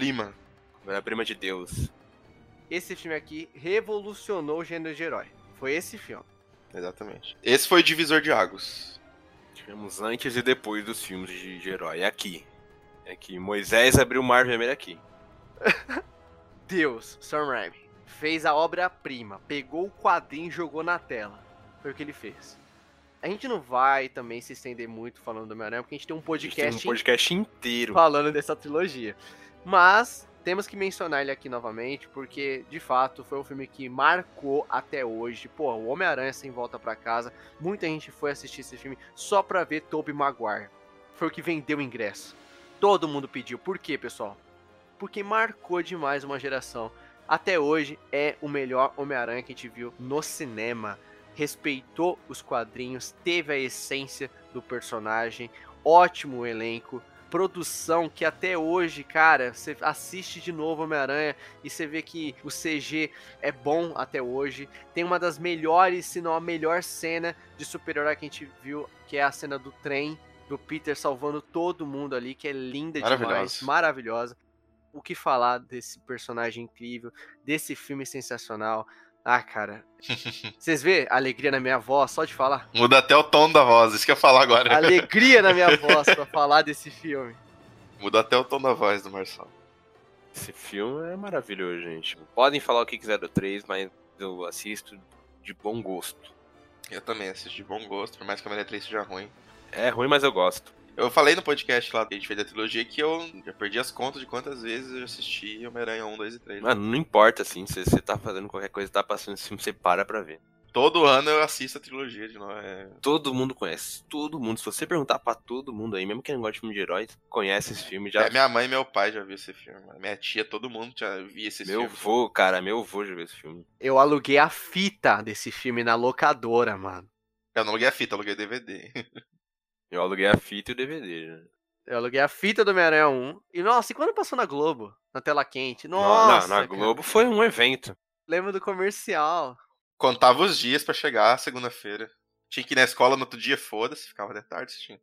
Obra-prima. Obra-prima de Deus. Esse filme aqui revolucionou o gênero de herói. Foi esse filme. Exatamente. Esse foi o divisor de águas. Tivemos antes e depois dos filmes de, de herói. É aqui. É aqui. Moisés abriu o mar vermelho aqui. Deus, Sam Raimi, fez a obra-prima. Pegou o quadrinho e jogou na tela. Foi o que ele fez. A gente não vai também se estender muito falando do Homem-Aranha, porque a gente tem um A gente tem podcast um podcast inteiro. falando dessa trilogia. Mas temos que mencionar ele aqui novamente, porque de fato foi um filme que marcou até hoje. Pô, o Homem-Aranha sem volta pra casa. Muita gente foi assistir esse filme só pra ver Tobey Maguire. Foi o que vendeu o ingresso. Todo mundo pediu. Por quê, pessoal? Porque marcou demais uma geração. Até hoje é o melhor Homem-Aranha que a gente viu no cinema. Respeitou os quadrinhos, teve a essência do personagem, ótimo elenco, produção que até hoje, cara, você assiste de novo Homem-Aranha e você vê que o CG é bom até hoje. Tem uma das melhores, se não a melhor cena de super-herói que a gente viu, que é a cena do trem, do Peter salvando todo mundo ali, que é linda demais, Maravilhosa. maravilhosa. O que falar desse personagem incrível, desse filme sensacional. Ah, cara. Vocês vê a alegria na minha voz só de falar? Muda até o tom da voz, isso que eu ia falar agora. Alegria na minha voz pra falar desse filme. Muda até o tom da voz do Marcelo. Esse filme é maravilhoso, gente. Podem falar o que quiser do 3, mas eu assisto de bom gosto. Eu também assisti de bom gosto, por mais que a Maria 3 seja ruim. É ruim, mas eu gosto. Eu falei no podcast lá que a gente fez a trilogia que eu já perdi as contas de quantas vezes eu assisti Homem-Aranha 1, 2 e 3. Mano, não importa, assim, se você tá fazendo qualquer coisa, tá passando esse filme, você para pra ver. Todo ano eu assisto a trilogia de novo. É... Todo mundo conhece, todo mundo. Se você perguntar pra todo mundo aí, mesmo quem não gosta de filme de heróis, conhece esse filme já. É, minha mãe e meu pai já viu esse filme. mano. Minha tia, todo mundo já viu esse Meu filme. vô, cara, meu vô já viu esse filme. Eu aluguei a fita desse filme na locadora, mano. Eu não aluguei a fita, eu aluguei DVD. Eu aluguei a fita e o DVD, né? Eu aluguei a fita do Homem-Aranha 1. E nossa, e quando passou na Globo? Na tela quente? Não, Nossa! na cara. Globo foi um evento. Lembro do comercial. Contava os dias pra chegar segunda-feira. Tinha que ir na escola no outro dia, foda-se, ficava de tarde assistindo.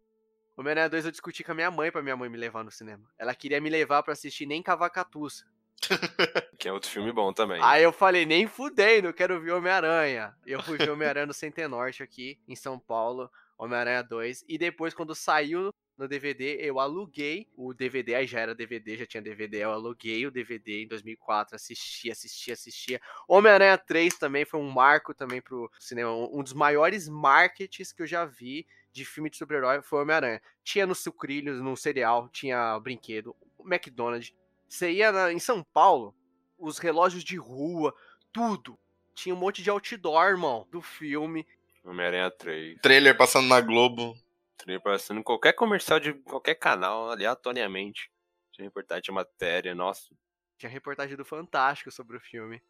Homem-Aranha 2 eu discuti com a minha mãe pra minha mãe me levar no cinema. Ela queria me levar pra assistir Nem Cavacatuça. Que é outro filme bom também. Aí eu falei, nem fudei, não quero ver Homem-Aranha. Eu fui ver Homem-Aranha no Centenorte aqui, em São Paulo, Homem-Aranha 2. E depois, quando saiu no DVD, eu aluguei o DVD, aí já era DVD, já tinha DVD, eu aluguei o DVD em 2004, assisti, assisti, assistia. Homem-Aranha 3 também foi um marco também pro cinema, um dos maiores marketings que eu já vi de filme de super-herói foi Homem-Aranha. Tinha no sucrilhos, no cereal, tinha brinquedo, McDonald's. Você ia na, em São Paulo, os relógios de rua, tudo. Tinha um monte de outdoor, irmão, do filme. Homem-Aranha 3. Trailer passando na Globo. Trailer passando em qualquer comercial de qualquer canal, aleatoriamente. Tinha reportagem, tinha matéria, nossa. Tinha reportagem do Fantástico sobre o filme.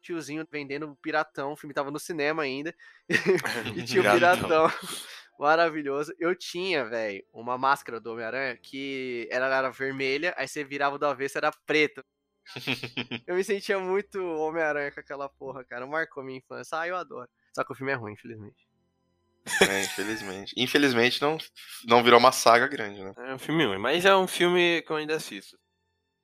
Tiozinho vendendo piratão, o filme tava no cinema ainda. e tinha o Piratão. piratão. Maravilhoso. Eu tinha, velho, uma máscara do Homem-Aranha que ela era vermelha, aí você virava do avesso, era preta. Eu me sentia muito Homem-Aranha com aquela porra, cara. Marcou minha infância. Ah, eu adoro. Só que o filme é ruim, infelizmente. É, infelizmente. Infelizmente não, não virou uma saga grande, né? É um filme ruim, mas é um filme que eu ainda assisto.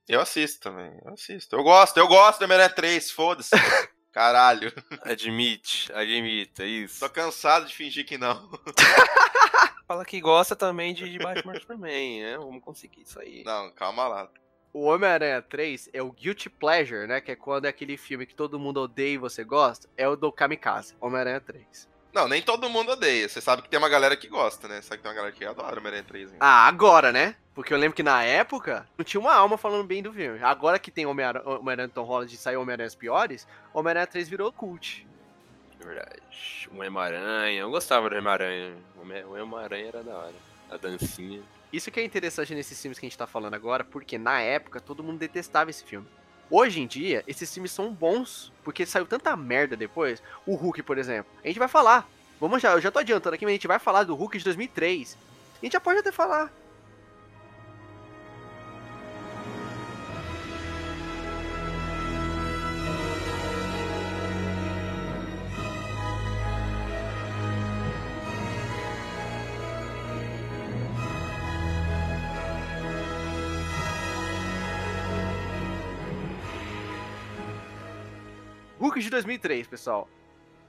Eu assisto também, eu assisto. Eu gosto, eu gosto do Homem-Aranha 3, foda-se. Caralho. Admite, admita, isso. Tô cansado de fingir que não. Fala que gosta também de, de Batman Superman, né? Vamos conseguir isso aí. Não, calma lá. O Homem-Aranha 3 é o Guilty Pleasure, né? Que é quando é aquele filme que todo mundo odeia e você gosta. É o do Kamikaze, Homem-Aranha 3. Não, nem todo mundo odeia. Você sabe que tem uma galera que gosta, né? Sabe que tem uma galera que adora Homem-Aranha 3 ainda. Ah, agora, né? Porque eu lembro que na época não tinha uma alma falando bem do filme. Agora que tem Homem-Aranha Homem Tom Holland e saiu Homem-Aranhas piores, Homem-Aranha 3 virou cult. É verdade. O Homem-Aranha, eu gostava do Homem-Aranha. O Homem- O Homem-Aranha era da hora. A dancinha. Isso que é interessante nesses filmes que a gente tá falando agora, porque na época todo mundo detestava esse filme. Hoje em dia, esses filmes são bons, porque saiu tanta merda depois. O Hulk, por exemplo. A gente vai falar. Vamos já, eu já tô adiantando aqui, mas a gente vai falar do Hulk de 2003. A gente já pode até falar. De 2003, pessoal.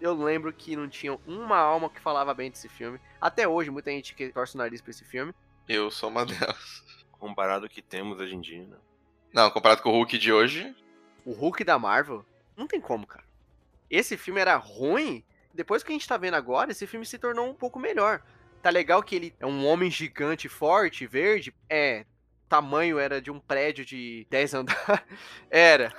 Eu lembro que não tinha uma alma que falava bem desse filme. Até hoje, muita gente que torce o nariz pra esse filme. Eu sou uma delas. Comparado ao que temos hoje em dia, né? Não, comparado com o Hulk de hoje, O Hulk da Marvel, não tem como, cara. Esse filme era ruim. Depois que a gente tá vendo agora, esse filme se tornou um pouco melhor. Tá legal que ele é um homem gigante, forte, verde. É, o tamanho era de um prédio de 10 andares. Era.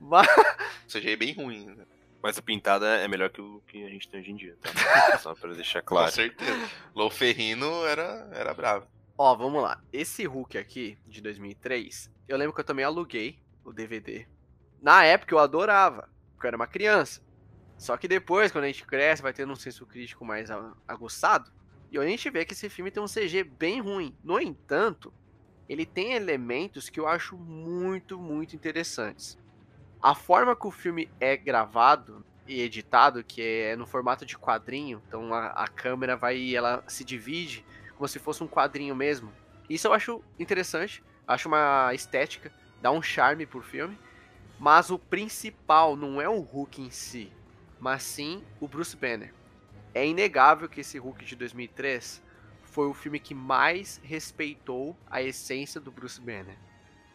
Mas o CGI é bem ruim, né? Mas o pintado é melhor que o que a gente tem hoje em dia, tá? Só pra deixar Com claro. certeza. Lou Ferrino era, era bravo. Ó, vamos lá. Esse Hulk aqui, de 2003, eu lembro que eu também aluguei o DVD. Na época eu adorava, porque eu era uma criança. Só que depois, quando a gente cresce, vai tendo um senso crítico mais a- aguçado. E a gente vê que esse filme tem um CG bem ruim. No entanto, ele tem elementos que eu acho muito, muito interessantes. A forma que o filme é gravado e editado, que é no formato de quadrinho, então a, a câmera vai, ela se divide como se fosse um quadrinho mesmo. Isso eu acho interessante, acho uma estética, dá um charme pro filme. Mas o principal não é o Hulk em si, mas sim o Bruce Banner. É inegável que esse Hulk de 2003 foi o filme que mais respeitou a essência do Bruce Banner.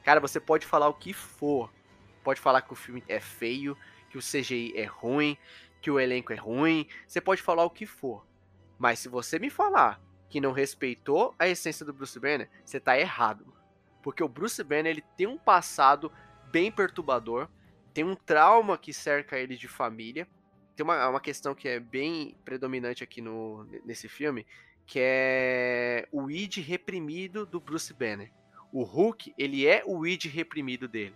Cara, você pode falar o que for. Pode falar que o filme é feio, que o CGI é ruim, que o elenco é ruim. Você pode falar o que for. Mas se você me falar que não respeitou a essência do Bruce Banner, você tá errado. Porque o Bruce Banner ele tem um passado bem perturbador, tem um trauma que cerca ele de família. Tem uma, uma questão que é bem predominante aqui no, nesse filme, que é o id reprimido do Bruce Banner. O Hulk, ele é o id reprimido dele.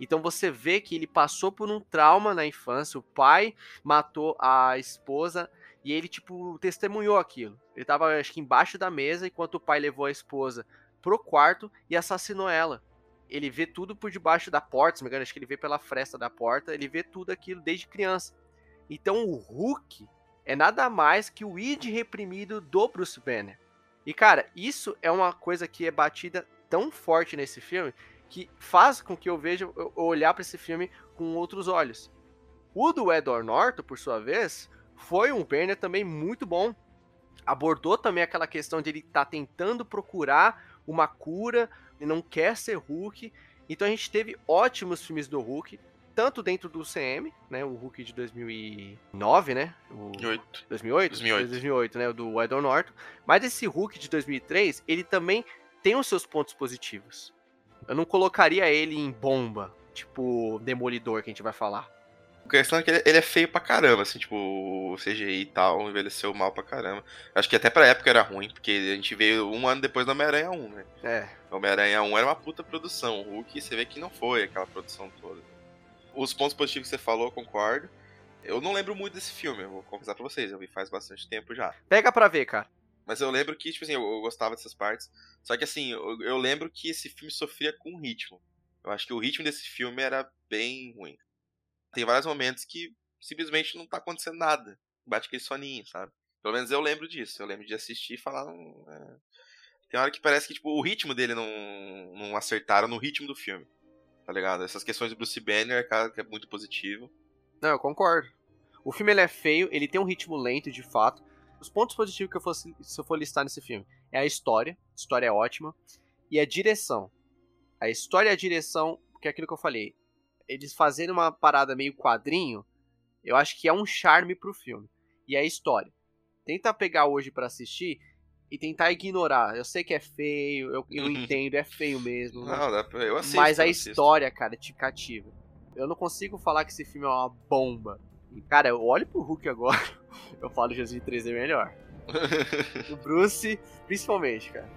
Então você vê que ele passou por um trauma na infância, o pai matou a esposa e ele, tipo, testemunhou aquilo. Ele tava, acho que, embaixo da mesa enquanto o pai levou a esposa pro quarto e assassinou ela. Ele vê tudo por debaixo da porta, se me engano, acho que ele vê pela fresta da porta, ele vê tudo aquilo desde criança. Então o Hulk é nada mais que o id reprimido do Bruce Banner. E cara, isso é uma coisa que é batida tão forte nesse filme que faz com que eu veja eu olhar para esse filme com outros olhos. O do Edward Norton, por sua vez, foi um Banner também muito bom. abordou também aquela questão de ele estar tá tentando procurar uma cura, ele não quer ser Hulk. Então a gente teve ótimos filmes do Hulk, tanto dentro do CM, né, o Hulk de 2009, né, o 2008. 2008, 2008. 2008, né, o do Edward Norton. Mas esse Hulk de 2003, ele também tem os seus pontos positivos. Eu não colocaria ele em bomba, tipo Demolidor que a gente vai falar. A questão é que ele, é feio pra caramba, assim, tipo, o CGI e tal, envelheceu mal pra caramba. Acho que até pra época era ruim, porque a gente veio um ano depois do Homem-Aranha 1, né? É, Homem-Aranha 1 era uma puta produção. O Hulk, você vê que não foi aquela produção toda. Os pontos positivos que você falou, eu concordo. Eu não lembro muito desse filme, eu vou confessar pra vocês, eu vi faz bastante tempo já. pega pra ver, cara. Mas eu lembro que, tipo assim, eu, eu gostava dessas partes. Só que assim, eu, eu lembro que esse filme sofria com ritmo. Eu acho que o ritmo desse filme era bem ruim. Tem vários momentos que simplesmente não tá acontecendo nada. Bate aquele soninho, sabe? Pelo menos eu lembro disso. Eu lembro de assistir e falar. "Hum, é." Tem hora que parece que tipo, o ritmo dele não, não acertaram no ritmo do filme. Tá ligado? Essas questões do Bruce Banner, cara, que é muito positivo. Não, eu concordo. O filme ele é feio, ele tem um ritmo lento, de fato. Os pontos positivos que eu fosse, se eu for listar nesse filme é a história, a história é ótima, e a direção. A história e a direção, que é aquilo que eu falei, eles fazendo uma parada meio quadrinho, eu acho que é um charme pro filme. E a história. Tenta pegar hoje pra assistir e tentar ignorar. Eu sei que é feio, eu, eu entendo, é feio mesmo. Não, dá pra, eu assisto. mas a assisto. história, cara, te cativa. Eu não consigo falar que esse filme é uma bomba. E, cara, eu olho pro Hulk agora, eu falo Jesus 3 é melhor. O Bruce, principalmente, cara.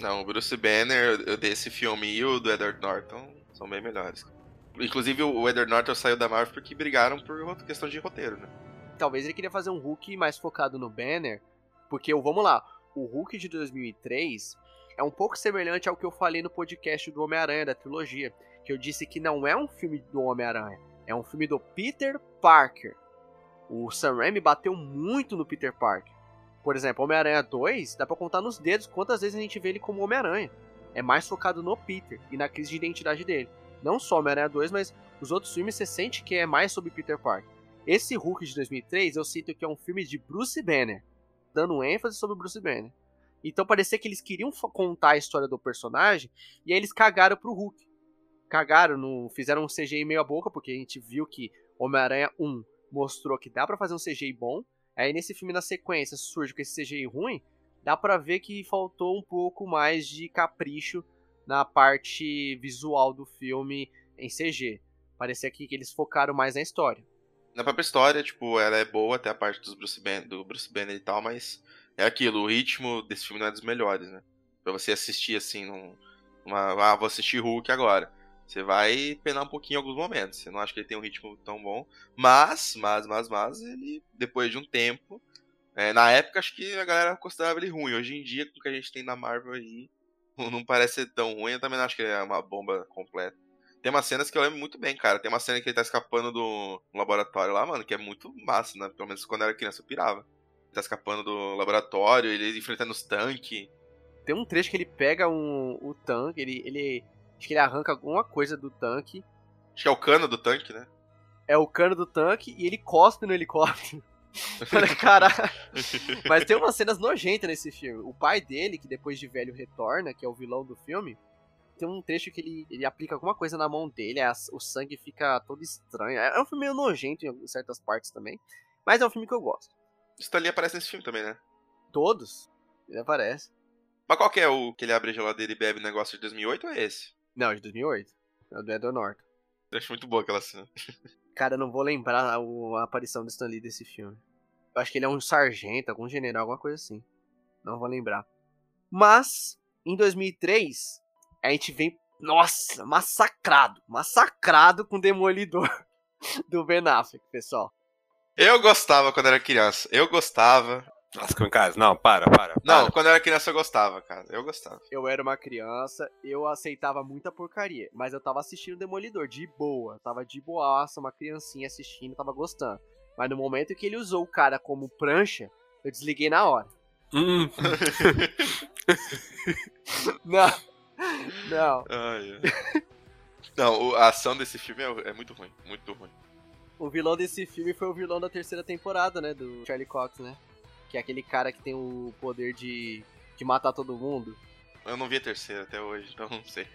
Não, o Bruce Banner eu- desse filme e o do Edward Norton são bem melhores. Inclusive o Edward Norton saiu da Marvel porque brigaram por questão de roteiro, né? Talvez ele queria fazer um Hulk mais focado no Banner, porque, vamos lá, o Hulk de 2003 é um pouco semelhante ao que eu falei no podcast do Homem-Aranha, da trilogia, que eu disse que não é um filme do Homem-Aranha, é um filme do Peter Parker. O Sam Raimi bateu muito no Peter Parker. Por exemplo, Homem-Aranha 2, dá pra contar nos dedos quantas vezes a gente vê ele como Homem-Aranha. É mais focado no Peter e na crise de identidade dele. Não só Homem-Aranha 2, mas os outros filmes você sente que é mais sobre Peter Parker. Esse Hulk de 2003, eu sinto que é um filme de Bruce Banner, dando ênfase sobre Bruce Banner. Então parecia que eles queriam contar a história do personagem e aí eles cagaram pro Hulk. Cagaram, no, fizeram um CGI meio a boca, porque a gente viu que Homem-Aranha 1 mostrou que dá pra fazer um CGI bom. Aí nesse filme na sequência surge com esse CGI ruim, dá pra ver que faltou um pouco mais de capricho na parte visual do filme em CG. Parecia que eles focaram mais na história. Na própria história, tipo, ela é boa até a parte dos Bruce do Bruce Banner e tal, mas é aquilo, o ritmo desse filme não é dos melhores, né? Pra você assistir assim, num, uma, ah, vou assistir Hulk agora. Você vai penar um pouquinho em alguns momentos. Você não acha que ele tem um ritmo tão bom. Mas, mas, mas, mas, ele, depois de um tempo. é, na época, acho que a galera considerava ele ruim. Hoje em dia, com o que a gente tem na Marvel aí, não parece ser tão ruim. Eu também não acho que ele é uma bomba completa. Tem umas cenas que eu lembro muito bem, cara. Tem uma cena que ele tá escapando do laboratório lá, mano, que é muito massa, né? Pelo menos quando eu era criança eu pirava. Ele tá escapando do laboratório, ele enfrentando os tanques. Tem um trecho que ele pega um, o tanque, ele, ele. Acho que ele arranca alguma coisa do tanque. Acho que é o cano do tanque, né? É o cano do tanque e ele cospe no helicóptero. Falei, Caralho. Mas tem umas cenas nojentas nesse filme. O pai dele, que depois de velho retorna, que é o vilão do filme, tem um trecho que ele, ele aplica alguma coisa na mão dele, a- o sangue fica todo estranho. É é um filme meio nojento em certas partes também. Mas é um filme que eu gosto. Stanley aparece nesse filme também, né? Todos, ele aparece. Mas qual que é o que ele abre a geladeira e bebe negócio de 2008 ou é esse? Não, de 2008. É o do Edward Norton. Eu acho muito boa aquela cena. Cara, eu não vou lembrar a, a aparição do Stan Lee desse filme. Eu acho que ele é um sargento, algum general, alguma coisa assim. Não vou lembrar. Mas, em 2003, a gente vem, nossa, massacrado. Massacrado com o Demolidor do Ben Affleck, pessoal. Eu gostava quando era criança. Eu gostava. Lascou em casa. Não, para, para. Não, para. quando eu era criança eu gostava, cara. Eu gostava. Eu era uma criança, eu aceitava muita porcaria. Mas eu tava assistindo Demolidor, de boa. Tava de boaça, uma criancinha assistindo, tava gostando. Mas no momento que ele usou o cara como prancha, eu desliguei na hora. Hum, Não. Não. Ai, ai. Não, a ação desse filme é, é muito ruim. Muito ruim. O vilão desse filme foi o vilão da terceira temporada, né? Do Charlie Cox, né? Que é aquele cara que tem o poder de, de matar todo mundo. Eu não vi a terceira até hoje, então não sei.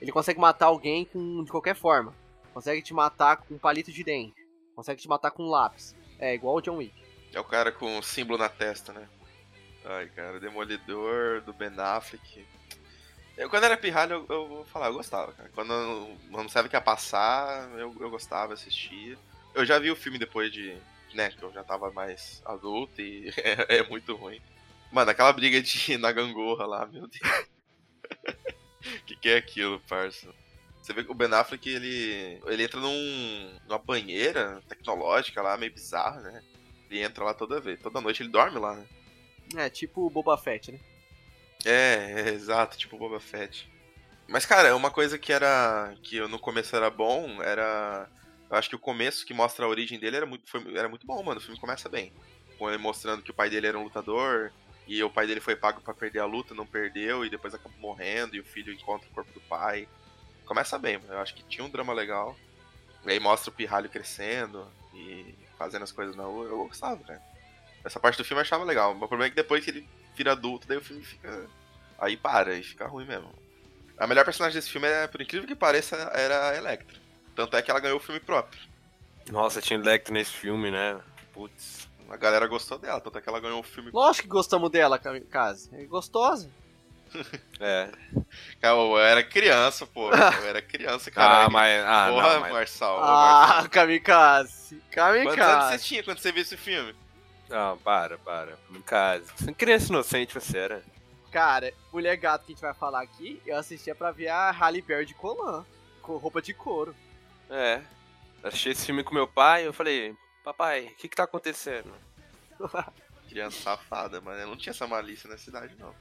Ele consegue matar alguém com, de qualquer forma. Consegue te matar com um palito de dente. Consegue te matar com um lápis. É igual o John Wick. É o cara com o símbolo na testa, né? Ai, cara, Demolidor, do Ben Affleck. Eu, quando era pirralho, eu, eu vou falar, eu gostava, cara. Quando eu não sabia o que ia passar, eu, eu gostava, assistia. Eu já vi o filme depois de. Né, que eu já tava mais adulto e é, é muito ruim. Mano, aquela briga de na gangorra lá, meu Deus. que que é aquilo, parça? Você vê que o Ben Affleck, ele, ele entra num, numa banheira tecnológica lá, meio bizarra, né? Ele entra lá toda vez, toda noite ele dorme lá, né? É, tipo o Boba Fett, né? É, é, exato, tipo Boba Fett. Mas, cara, uma coisa que era. que no começo era bom, era. Eu acho que o começo que mostra a origem dele era muito, foi, era muito bom, mano. O filme começa bem. Com ele mostrando que o pai dele era um lutador, e o pai dele foi pago para perder a luta, não perdeu, e depois acabou morrendo, e o filho encontra o corpo do pai. Começa bem, mano. Eu acho que tinha um drama legal. E aí mostra o pirralho crescendo e fazendo as coisas na rua. Eu gostava, cara. Essa parte do filme eu achava legal. Mas o problema é que depois que ele vira adulto, daí o filme fica. Aí para, aí fica ruim mesmo. A melhor personagem desse filme, é, por incrível que pareça, era a Electra. Tanto é que ela ganhou o filme próprio. Nossa, tinha Electra nesse filme, né? Putz. A galera gostou dela, tanto é que ela ganhou o filme. Lógico que gostamos dela, Kamikaze. É gostosa. É. Cara, eu era criança, pô. Eu era criança, cara. Ah, mas. Ah, Porra, não, mas... Marçal. Ah, Marçal. Kamikaze. Quantos anos você Kamikaze. tinha quando você viu esse filme? Não, para, para. Casa. É criança inocente, você era. Cara, Mulher Gato que a gente vai falar aqui, eu assistia pra ver a Halle Berry de colã. Com roupa de couro. É. Assisti esse filme com meu pai eu falei, papai, o que que tá acontecendo? Criança safada, mano. Eu não tinha essa malícia na cidade, não.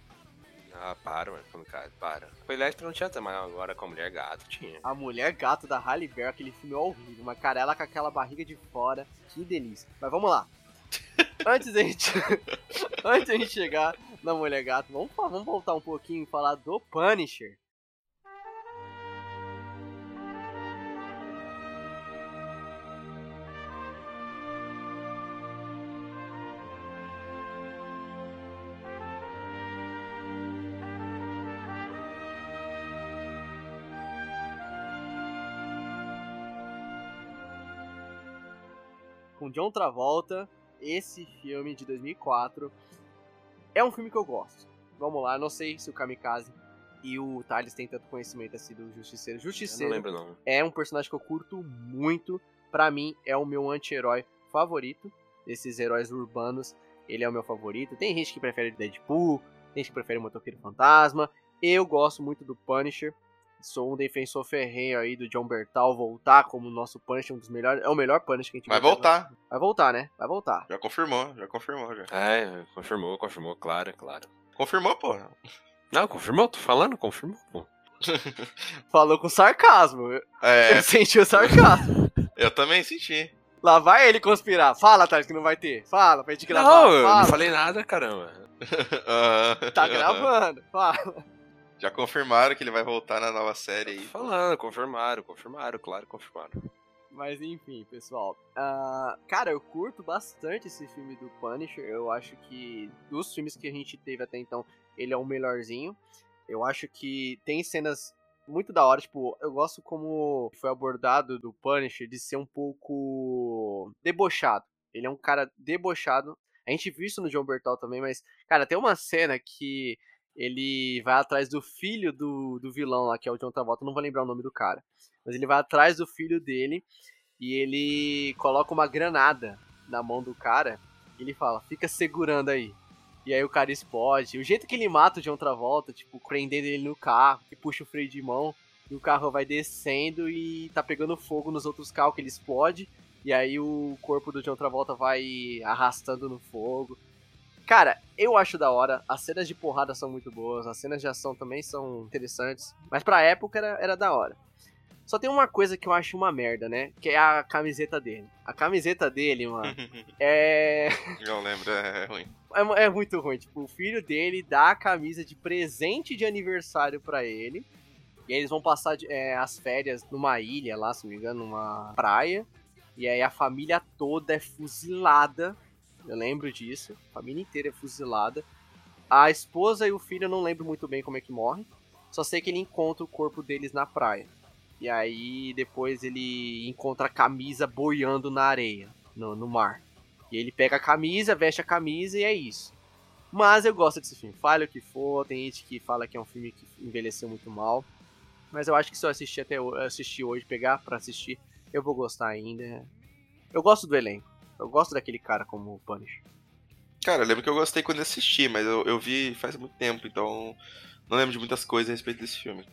Ah, para, mano, cara, para. Com Electra não tinha também, agora com a mulher gato tinha. A Mulher Gato da Halle Berry, aquele filme é horrível. Mas, cara, ela com aquela barriga de fora, que delícia. Mas vamos lá. Antes da gente, antes da gente chegar na Mulher Gato, vamos, vamos voltar um pouquinho e falar do Punisher. Com John Travolta, esse filme de 2004 é um filme que eu gosto. Vamos lá, não sei se o Kamikaze e o Thales têm tanto conhecimento assim do Justiceiro. Eu não Justiceiro lembro não. é um personagem que eu curto muito. Pra mim, é o meu anti-herói favorito. Desses heróis urbanos, ele é o meu favorito. Tem gente que prefere Deadpool, tem gente que prefere o Motoqueiro Fantasma. Eu gosto muito do Punisher. Sou um defensor ferrenho aí do John Bertal voltar como nosso Punisher, um dos melhores. É o melhor Punisher que a gente Vai viu até voltar. Vai voltar, né? Vai voltar. Já confirmou, já confirmou, já. É, confirmou, confirmou, claro, claro. Confirmou, porra. Não, confirmou, tô falando, confirmou, pô. Falou com sarcasmo. Eu É, senti o sarcasmo. eu também senti. Lá vai ele conspirar. Fala, Thales, que não vai ter. Fala, pra gente gravar. Não, eu Fala. não falei nada, caramba. Tá gravando. Fala. Já confirmaram que ele vai voltar na nova série aí. falando, confirmaram, confirmaram, claro, confirmaram. Mas enfim, pessoal. Ah, cara, eu curto bastante esse filme do Punisher. Eu acho que dos filmes que a gente teve até então, ele é o melhorzinho. Eu acho que tem cenas muito da hora. Tipo, eu gosto como foi abordado do Punisher de ser um pouco debochado. Ele é um cara debochado. A gente viu isso no John Bertal também, mas, cara, tem uma cena que ele vai atrás do filho do, do vilão lá, que é o John Travolta. Não vou lembrar o nome do cara. Mas ele vai atrás do filho dele e ele coloca uma granada na mão do cara. E ele fala, fica segurando aí. E aí o cara explode. O jeito que ele mata o John Travolta, tipo, prendendo ele no carro, que puxa o freio de mão, e o carro vai descendo e tá pegando fogo nos outros carros que ele explode. E aí o corpo do John Travolta vai arrastando no fogo. Cara, eu acho da hora. As cenas de porrada são muito boas, as cenas de ação também são interessantes. Mas pra época era, era da hora. Só tem uma coisa que eu acho uma merda, né? Que é a camiseta dele. A camiseta dele, mano, é. Eu lembro, é ruim. É, é muito ruim. Tipo, o filho dele dá a camisa de presente de aniversário pra ele. E aí eles vão passar é, as férias numa ilha lá, se não me engano, numa praia. E aí a família toda é fuzilada Eu lembro disso. A família inteira é fuzilada. A esposa e o filho eu não lembro muito bem como é que morrem. Só sei que ele encontra o corpo deles na praia. E aí depois ele encontra a camisa boiando na areia, no, no mar. E ele pega a camisa, veste a camisa e é isso. Mas eu gosto desse filme. Fale o que for, tem gente que fala que é um filme que envelheceu muito mal. Mas eu acho que se eu assistir até assistir hoje, pegar pra assistir, eu vou gostar ainda. Eu gosto do elenco. Eu gosto daquele cara como o Punisher. Cara, eu lembro que eu gostei quando assisti, mas eu, eu vi faz muito tempo, então não lembro de muitas coisas a respeito desse filme.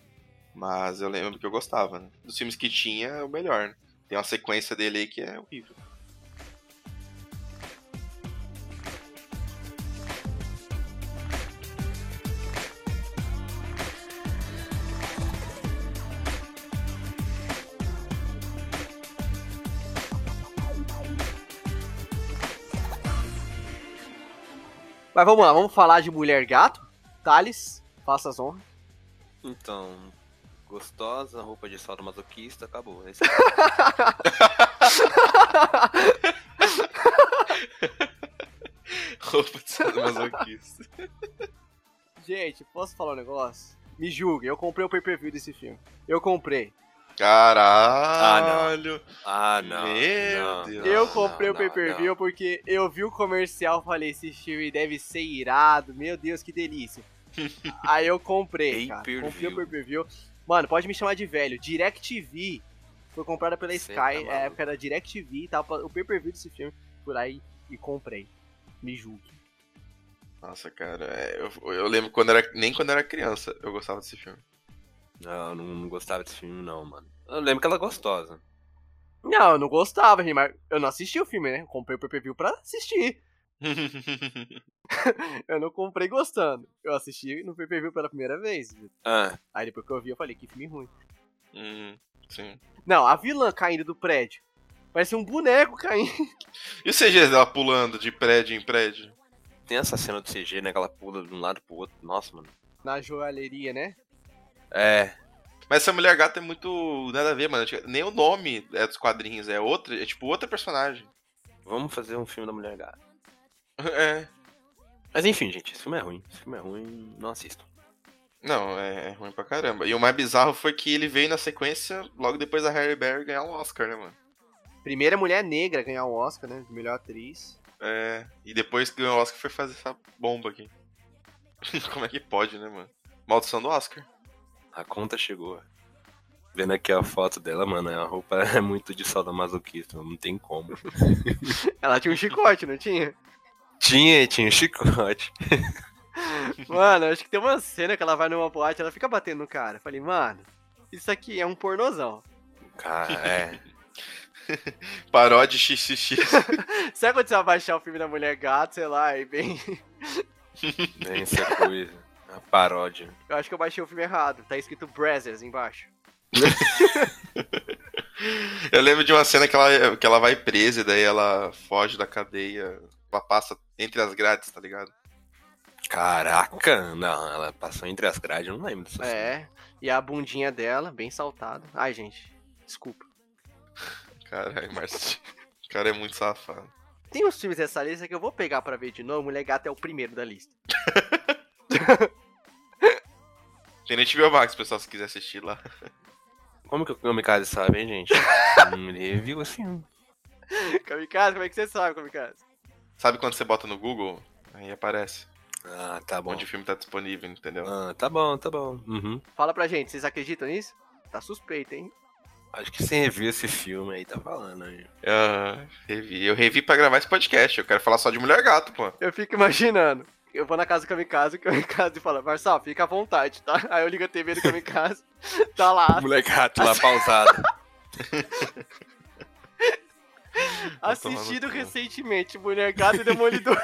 Mas eu lembro que eu gostava, né? Dos filmes que tinha, é o melhor, né? Tem uma sequência dele aí que é horrível. Mas vamos lá, vamos falar de Mulher Gato. Thales, faça as honras. Então, gostosa, roupa de saldo masoquista, acabou. Esse Roupa de sadomasoquista. Gente, posso falar um negócio? Me julguem, eu comprei o pay-per-view desse filme. Eu comprei. Caralho! Ah, não. Meu não, Deus. não, eu comprei não, o pay-per-view porque eu vi o comercial falei, esse filme deve ser irado, meu Deus, que delícia. Aí eu comprei, cara. Comprei o pay-per-view. Mano, pode me chamar de velho. DirecTV foi comprada pela Cê Sky, tá é época da DirecTV, tava o pay-per-view desse filme. Fui lá e, e comprei. Me julgue. Nossa, cara, é, eu, eu lembro quando era. Nem quando era criança eu gostava desse filme. Não, não, não gostava desse filme, não, mano. Eu lembro que ela é gostosa. Não, eu não gostava, mas eu não assisti o filme, né? Eu comprei o pay-per-view pra assistir. Eu não comprei gostando. Eu assisti no pay-per-view pela primeira vez. Ah, Aí depois que eu vi, eu falei, que filme ruim. Hum, sim. Não, a vilã caindo do prédio. Parece um boneco caindo. E o CG dela pulando de prédio em prédio? tem essa cena do CG, né? Que ela pula de um lado pro outro. Nossa, mano. Na joalheria, né? É, Mas essa mulher gata é muito. nada a ver, mano. Nem o nome é dos quadrinhos, é outra. É tipo outra personagem. vamos fazer um filme da Mulher Gata. É. Mas enfim, gente, esse filme é ruim. Esse filme é ruim, não assistam. Não, é, é ruim pra caramba. E o mais bizarro foi que ele veio na sequência, logo depois da Harry Berry ganhar um Oscar, né, mano? Primeira mulher negra a ganhar o Oscar, né? De melhor atriz. É. E depois que ganhou o Oscar foi fazer essa bomba aqui. Como é que pode, né, mano? Maldição do Oscar. A conta chegou. Vendo aqui a foto dela, mano, a roupa é muito de sadomasoquista, não tem como. Ela tinha um chicote, não tinha? Tinha, tinha um chicote. Mano, acho que tem uma cena que ela vai numa boate ela fica batendo no cara. Falei, mano, isso aqui é um pornozão. Cara, é. Paródia XXX. Sabe quando você vai baixar o filme da Mulher Gato, sei lá, e bem. Bem essa coisa. A paródia. Eu acho que eu baixei o filme errado. Tá escrito Brazzers embaixo. Eu lembro de uma cena que ela, que ela vai presa e daí ela foge da cadeia. Ela passa entre as grades, tá ligado? Caraca! Não, ela passou entre as grades, eu não lembro cena. É. E a bundinha dela, bem saltada. Ai, gente, desculpa. Caralho, Márcio. O cara é muito safado. Tem uns filmes dessa lista que eu vou pegar pra ver de novo. Mulher Gata é o primeiro da lista. Tem na HBO Max, pessoal, se quiser assistir lá. Como que o Kamikaze sabe, hein, gente? Hum, Ele viu assim. Kamikaze, como é que você sabe, Kamikaze? Sabe quando você bota no Google? Aí aparece Ah, tá bom. onde o filme tá disponível, entendeu? Ah, tá bom, tá bom. Uhum. Fala pra gente, vocês acreditam nisso? Tá suspeito, hein? Acho que você reviu esse filme aí, tá falando aí. Ah, revi. Eu revi pra gravar esse podcast. Eu quero falar só de Mulher Gato, pô. Eu fico imaginando. Eu vou na casa do Kamikaze, o Kamikaze fala, Marçal, fica à vontade, tá? Aí eu ligo a TV do Kamikaze, tá lá, Moleque gato lá pausado. assistido recentemente, Mulher Gata e Demolidor.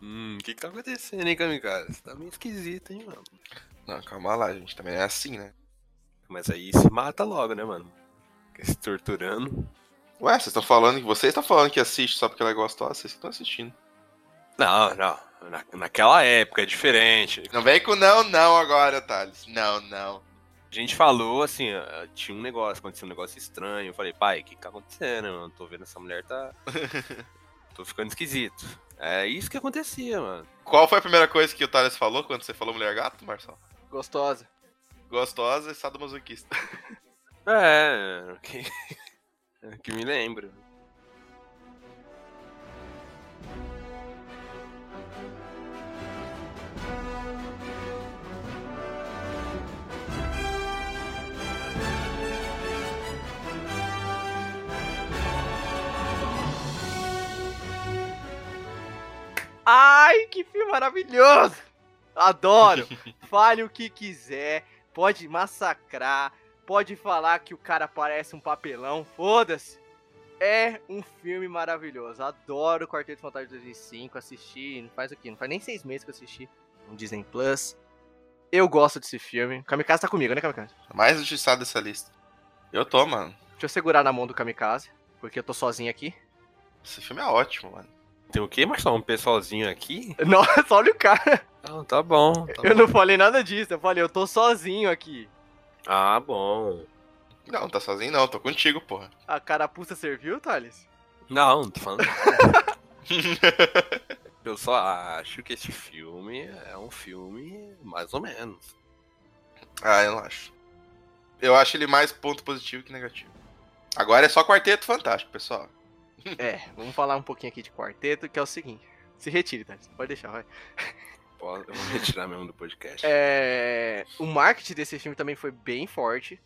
hum, o que que tá acontecendo, hein, Kamikaze? Tá meio esquisito, hein, mano? Não, calma lá, gente. Também é assim, né? Mas aí se mata logo, né, mano? Fica se torturando. Ué, vocês estão falando que vocês estão falando que assiste só porque ela é gostosa, vocês estão assistindo. Não, não. Na, naquela época é diferente. Não vem com não, não agora, Thales. Não, não. A gente falou assim, tinha um negócio, aconteceu um negócio estranho. Eu falei, pai, o que que tá acontecendo? Eu tô vendo essa mulher tá. tô ficando esquisito. É isso que acontecia, mano. Qual foi a primeira coisa que o Thales falou quando você falou mulher gato, Marcelo? Gostosa. Gostosa e sadomasoquista. É, que, que me lembro. Ai, que filme maravilhoso! Adoro! Fale o que quiser, pode massacrar, pode falar que o cara parece um papelão, foda-se. É um filme maravilhoso. Adoro o Quarteto Fantástico 2005. Assisti, não faz o quê? Não faz nem seis meses que eu assisti no Disney Plus. Eu gosto desse filme. Kamikaze tá comigo, né, Kamikaze? Mais injustiçado dessa lista. Eu tô, mano. Deixa eu segurar na mão do Kamikaze, porque eu tô sozinho aqui. Esse filme é ótimo, mano. Tem o quê, Marcelo? Um pessoalzinho aqui? Nossa, olha o cara. Ah, tá bom. tá Eu bom. não falei nada disso. Eu falei, eu tô sozinho aqui. Ah, bom. Não, tá sozinho não, tô contigo, porra. A carapuça serviu, Thales? Não, não tô falando. Eu só acho que esse filme é um filme mais ou menos. ah, eu não acho. Eu acho ele mais ponto positivo que negativo. Agora é só quarteto fantástico, pessoal. É, vamos falar um pouquinho aqui de quarteto, que é o seguinte. Se retire, Thales. Pode deixar, vai. Pô, Eu vou retirar mesmo do podcast. É, o marketing desse filme também foi bem forte.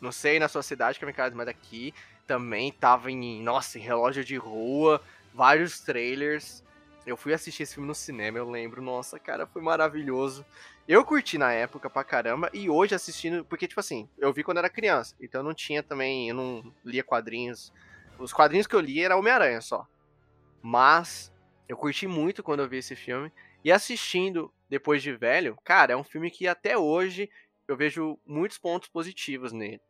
Não sei na sua cidade, Kamikaze, mas aqui também tava em, nossa, em relógio de rua, vários trailers. Eu fui assistir esse filme no cinema, eu lembro, nossa, cara, foi maravilhoso. Eu curti na época pra caramba e hoje assistindo, porque tipo assim, eu vi quando era criança, então eu não tinha também, eu não lia quadrinhos. Os quadrinhos que eu li era Homem-Aranha só. Mas eu curti muito quando eu vi esse filme. E assistindo depois de velho, cara, é um filme que até hoje eu vejo muitos pontos positivos nele.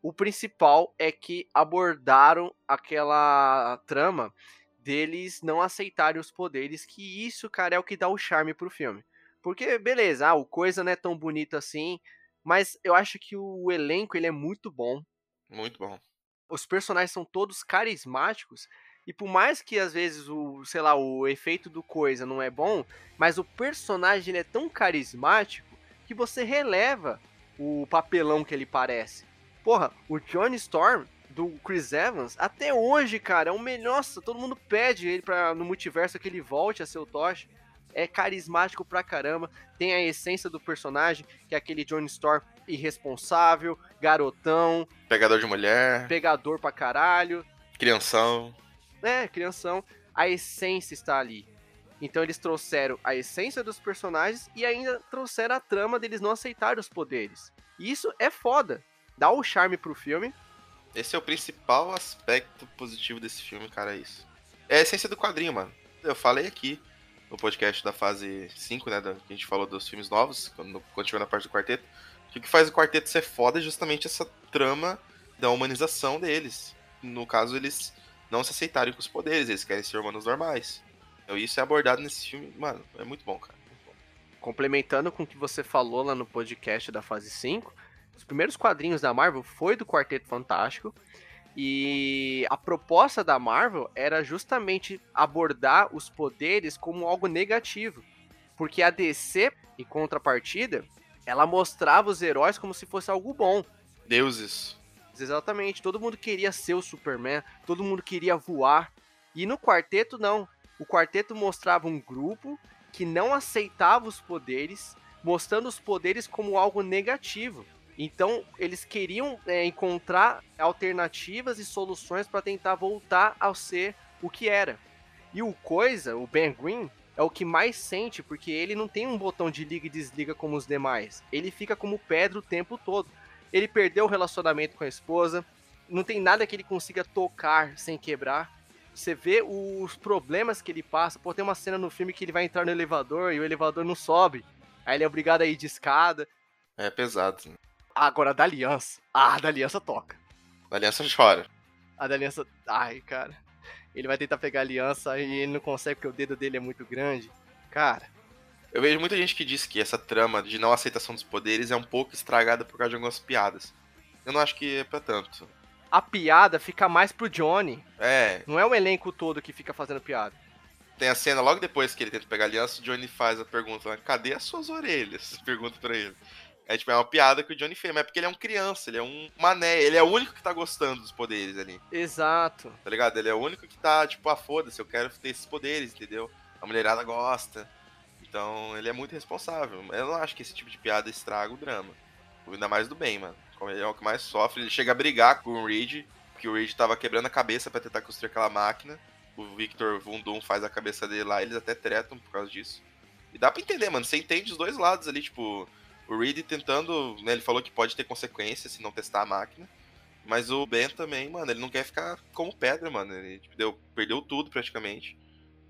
O principal é que abordaram aquela trama deles não aceitarem os poderes, que isso, cara, é o que dá o charme pro filme. Porque, beleza, ah, o coisa não é tão bonito assim, mas eu acho que o elenco ele é muito bom Muito bom. Os personagens são todos carismáticos e por mais que às vezes o, sei lá, o efeito do coisa não é bom, mas o personagem é tão carismático que você releva o papelão que ele parece. Porra, o Johnny Storm do Chris Evans, até hoje, cara, é o melhor. Nossa, todo mundo pede ele para no multiverso que ele volte a ser o Tosh. É carismático pra caramba, tem a essência do personagem, que é aquele Johnny Storm irresponsável, garotão, Pegador de mulher, pegador pra caralho, crianção. é, crianção, a essência está ali. Então eles trouxeram a essência dos personagens e ainda trouxeram a trama deles não aceitarem os poderes. E isso é foda. Dá o charme pro filme. Esse é o principal aspecto positivo desse filme, cara, é isso. É a essência do quadrinho, mano. Eu falei aqui no podcast da fase 5, né, que a gente falou dos filmes novos, quando, quando chegou na parte do quarteto, o que faz o quarteto ser foda é justamente essa trama da humanização deles. No caso, eles não se aceitarem com os poderes, eles querem ser humanos normais. Então isso é abordado nesse filme, mano, é muito bom, cara. muito bom. Complementando com o que você falou lá no podcast da fase 5, os primeiros quadrinhos da Marvel foi do Quarteto Fantástico. E a proposta da Marvel era justamente abordar os poderes como algo negativo. Porque a DC, em contrapartida, ela mostrava os heróis como se fosse algo bom. Deuses. Exatamente, todo mundo queria ser o Superman, todo mundo queria voar. E no quarteto, não. O quarteto mostrava um grupo que não aceitava os poderes, mostrando os poderes como algo negativo. Então, eles queriam é, encontrar alternativas e soluções para tentar voltar a ser o que era. E o Coisa, o Ben Green, é o que mais sente, porque ele não tem um botão de liga e desliga como os demais. Ele fica como pedra o tempo todo. Ele perdeu o relacionamento com a esposa, não tem nada que ele consiga tocar sem quebrar. Você vê os problemas que ele passa. Pô, tem uma cena no filme que ele vai entrar no elevador e o elevador não sobe. Aí ele é obrigado a ir de escada. É pesado. né? Agora, da aliança. Ah, a da aliança toca. A aliança chora. A da aliança. Ai, cara. Ele vai tentar pegar a aliança e ele não consegue porque o dedo dele é muito grande. Cara, Eu vejo muita gente que diz que essa trama de não aceitação dos poderes é um pouco estragada por causa de algumas piadas. Eu não acho que é pra tanto. a piada fica mais pro Johnny. É, Não é o elenco todo que fica fazendo piada. tem a cena logo depois que ele tenta pegar a aliança, o Johnny faz a pergunta, cadê as suas orelhas? Pergunta pra ele. É tipo, é uma piada que o Johnny fez, mas é porque ele é um criança, ele é um mané, ele é o único que tá gostando dos poderes ali, Exato. tá ligado? Ele é o único que tá, tipo, ah, foda-se, eu quero ter esses poderes, entendeu? A mulherada gosta. Então, ele é muito responsável. Eu não acho que esse tipo de piada estraga o drama. Ainda mais do bem, mano. Como ele é o que mais sofre, ele chega a brigar com o Reed, porque o Reed tava quebrando a cabeça pra tentar construir aquela máquina. O Victor Vundum faz a cabeça dele lá, eles até tretam por causa disso. E dá pra entender, mano. Você entende os dois lados ali, tipo, o Reed tentando, né, ele falou que pode ter consequências se não testar a máquina. Mas o Ben também, mano, ele não quer ficar como pedra, mano. Ele tipo, deu, perdeu tudo praticamente.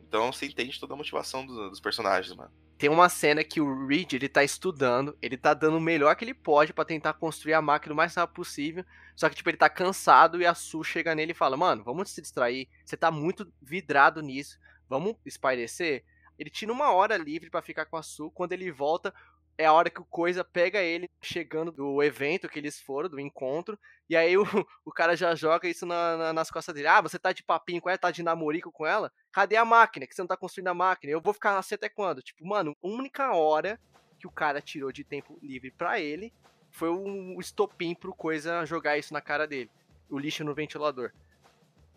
Então você entende toda a motivação dos, dos personagens, mano. Tem uma cena que o Reed, ele tá estudando, ele tá dando o melhor que ele pode pra tentar construir a máquina o mais rápido possível. Só que, tipo, ele tá cansado e a Su chega nele e fala: Mano, vamos se distrair. Você tá muito vidrado nisso. Vamos espairecer? Ele tira uma hora livre pra ficar com a Su. Quando ele volta, é a hora que o Coisa pega ele chegando do evento que eles foram, do encontro. E aí o, o cara já joga isso na- na- nas costas dele. Ah, você tá de papinho com ela, tá de namorico com ela? Cadê a máquina? Que você não tá construindo a máquina? Eu vou ficar assim até quando? Tipo, mano, a única hora que o cara tirou de tempo livre pra ele foi o estopim pro Coisa jogar isso na cara dele. O lixo no ventilador.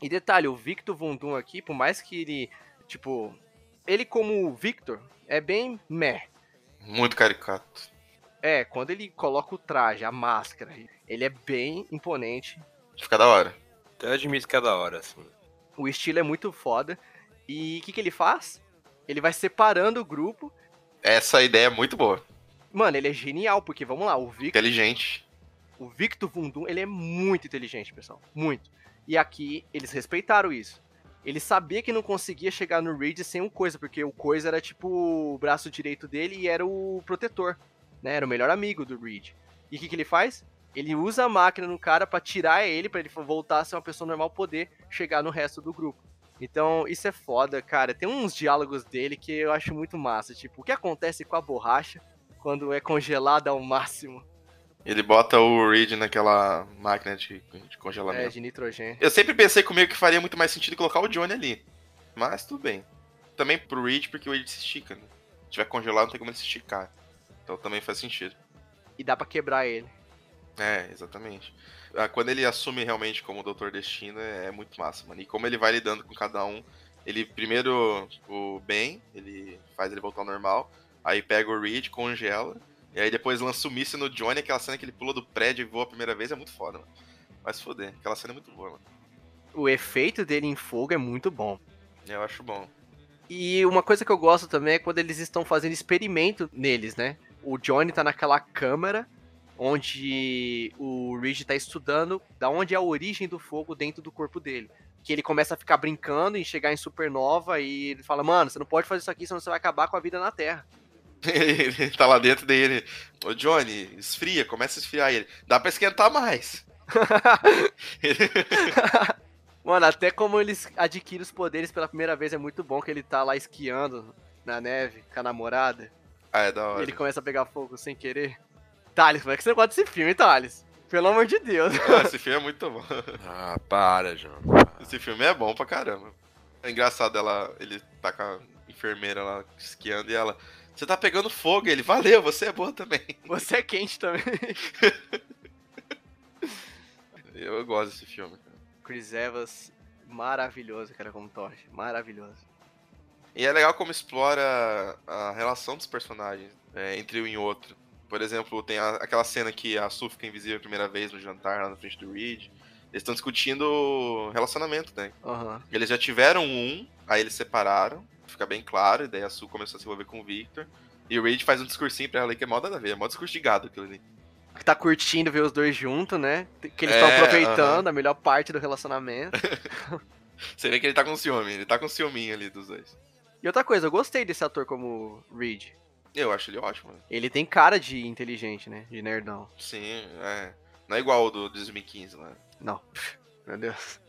E detalhe, o Victor Vundum aqui, por mais que ele, tipo, ele como Victor é bem meh. Muito caricato. É, quando ele coloca o traje, a máscara, ele é bem imponente. Fica da hora. Então eu admito que é da hora, assim. O estilo é muito foda. E o que, que ele faz? Ele vai separando o grupo. Essa ideia é muito boa. Mano, ele é genial, porque vamos lá, o Victor, Inteligente. o Victor Vundum, ele é muito inteligente, pessoal. Muito. E aqui eles respeitaram isso. Ele sabia que não conseguia chegar no Reed sem o Coisa, porque o Coisa era tipo o braço direito dele e era o protetor, né? Era o melhor amigo do Reed. E o que, que ele faz? Ele usa a máquina no cara pra tirar ele, pra ele voltar a ser uma pessoa normal, poder chegar no resto do grupo. Então, isso é foda, cara. Tem uns diálogos dele que eu acho muito massa. Tipo, o que acontece com a borracha quando é congelada ao máximo? Ele bota o Reed naquela máquina de, de É, congelamento. de nitrogênio. Eu sempre pensei comigo que faria muito mais sentido colocar o Johnny ali. Mas tudo bem. Também pro Reed, porque o Reed se estica, né? Se tiver congelado, não tem como ele se esticar. Então também faz sentido. E dá pra quebrar ele. É, exatamente. Ah, Quando ele assume realmente como Doutor Destino, é é muito massa, mano. E como ele vai lidando com cada um. Ele primeiro, o Ben, ele faz ele voltar ao normal. Aí pega o Reed, congela. E aí depois lança o míssil no Johnny, aquela cena que ele pula do prédio e voa a primeira vez, é muito foda, mano. Mas foder, aquela cena é muito boa, mano. O efeito dele em fogo é muito bom. Eu acho bom. E uma coisa que eu gosto também é quando eles estão fazendo experimento neles, né? O Johnny tá naquela câmara onde o Reed tá estudando da onde é a origem do fogo dentro do corpo dele. Que ele começa a ficar brincando em chegar em supernova e ele fala, mano, você não pode fazer isso aqui, senão você vai acabar com a vida na Terra. Ele tá lá dentro dele. Ô Johnny, esfria, começa a esfriar ele. Dá pra esquentar mais. Mano, até como eles adquirem os poderes pela primeira vez é muito bom que ele tá lá esquiando na neve com a namorada. ah, é da E hora. ele começa a pegar fogo sem querer. Thales, como é que você gosta desse filme, Thales? Pelo amor de Deus. Ah, esse filme é muito bom. Ah, para, João. Esse filme é bom pra caramba. É engraçado ela, ele tá com a enfermeira lá esquiando e ela. Você tá pegando fogo, ele. Valeu, você é boa também. Você é quente também. Eu gosto desse filme. cara. Chris Evans, maravilhoso, cara, como Thor. Maravilhoso. E é legal como explora a relação dos personagens é, entre um e outro. Por exemplo, tem a- aquela cena que a Su fica invisível a primeira vez no jantar lá na frente do Reed. Eles estão discutindo relacionamento, né? Aham. Eles já tiveram um, aí eles separaram, fica bem claro, e daí a Su começou a se envolver com o Victor. E o Reed faz um discursinho pra ela aí que é mó nada a ver, é mó discurso de gado aquilo ali. Que tá curtindo ver os dois juntos, né? Que eles estão É, aproveitando a melhor parte do relacionamento. Você vê que ele tá com ciúme, ele tá com ciúminho ali dos dois. E outra coisa, eu gostei desse ator como Reed. Eu acho ele ótimo? Ele tem cara de inteligente, né? De nerdão. Sim, é. Não é igual o do 2015, né? Não. Meu Deus.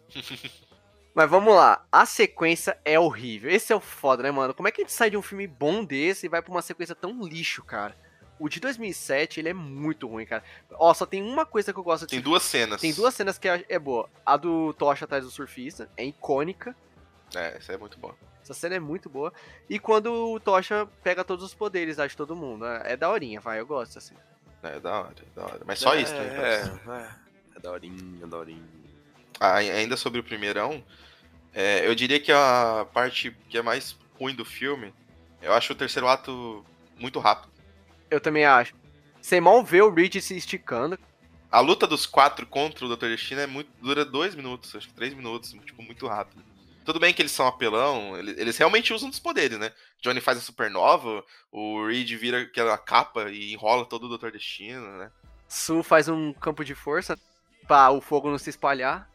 Mas vamos lá. A sequência é horrível. Esse é o foda, né, mano? Como é que a gente sai de um filme bom desse e vai pra uma sequência tão lixo, cara? O de 2007, ele é muito ruim, cara. Ó, só tem uma coisa que eu gosto Tem de duas cenas. Tem duas cenas que é é boa. A do Tocha atrás do surfista, é icônica. É, essa é muito boa. Essa cena é muito boa. E quando o Tocha pega todos os poderes lá de todo mundo. É, é daorinha, vai, eu gosto assim. É, da hora, da hora. Mas só isso também. É, é, é daorinha, é daorinha. Ainda sobre o primeirão, é, eu diria que a parte que é mais ruim do filme, eu acho o terceiro ato muito rápido. Eu também acho. Você mal vê o Reed se esticando. A luta dos quatro contra o Dr. Destino é muito, dura dois minutos, acho que três minutos, tipo, muito rápido. Tudo bem que eles são apelão, ele- eles realmente usam dos poderes, né? Johnny faz a supernova, o Reed vira aquela capa e enrola todo o Dr. Destino, né? Su faz um campo de força pra o fogo não se espalhar.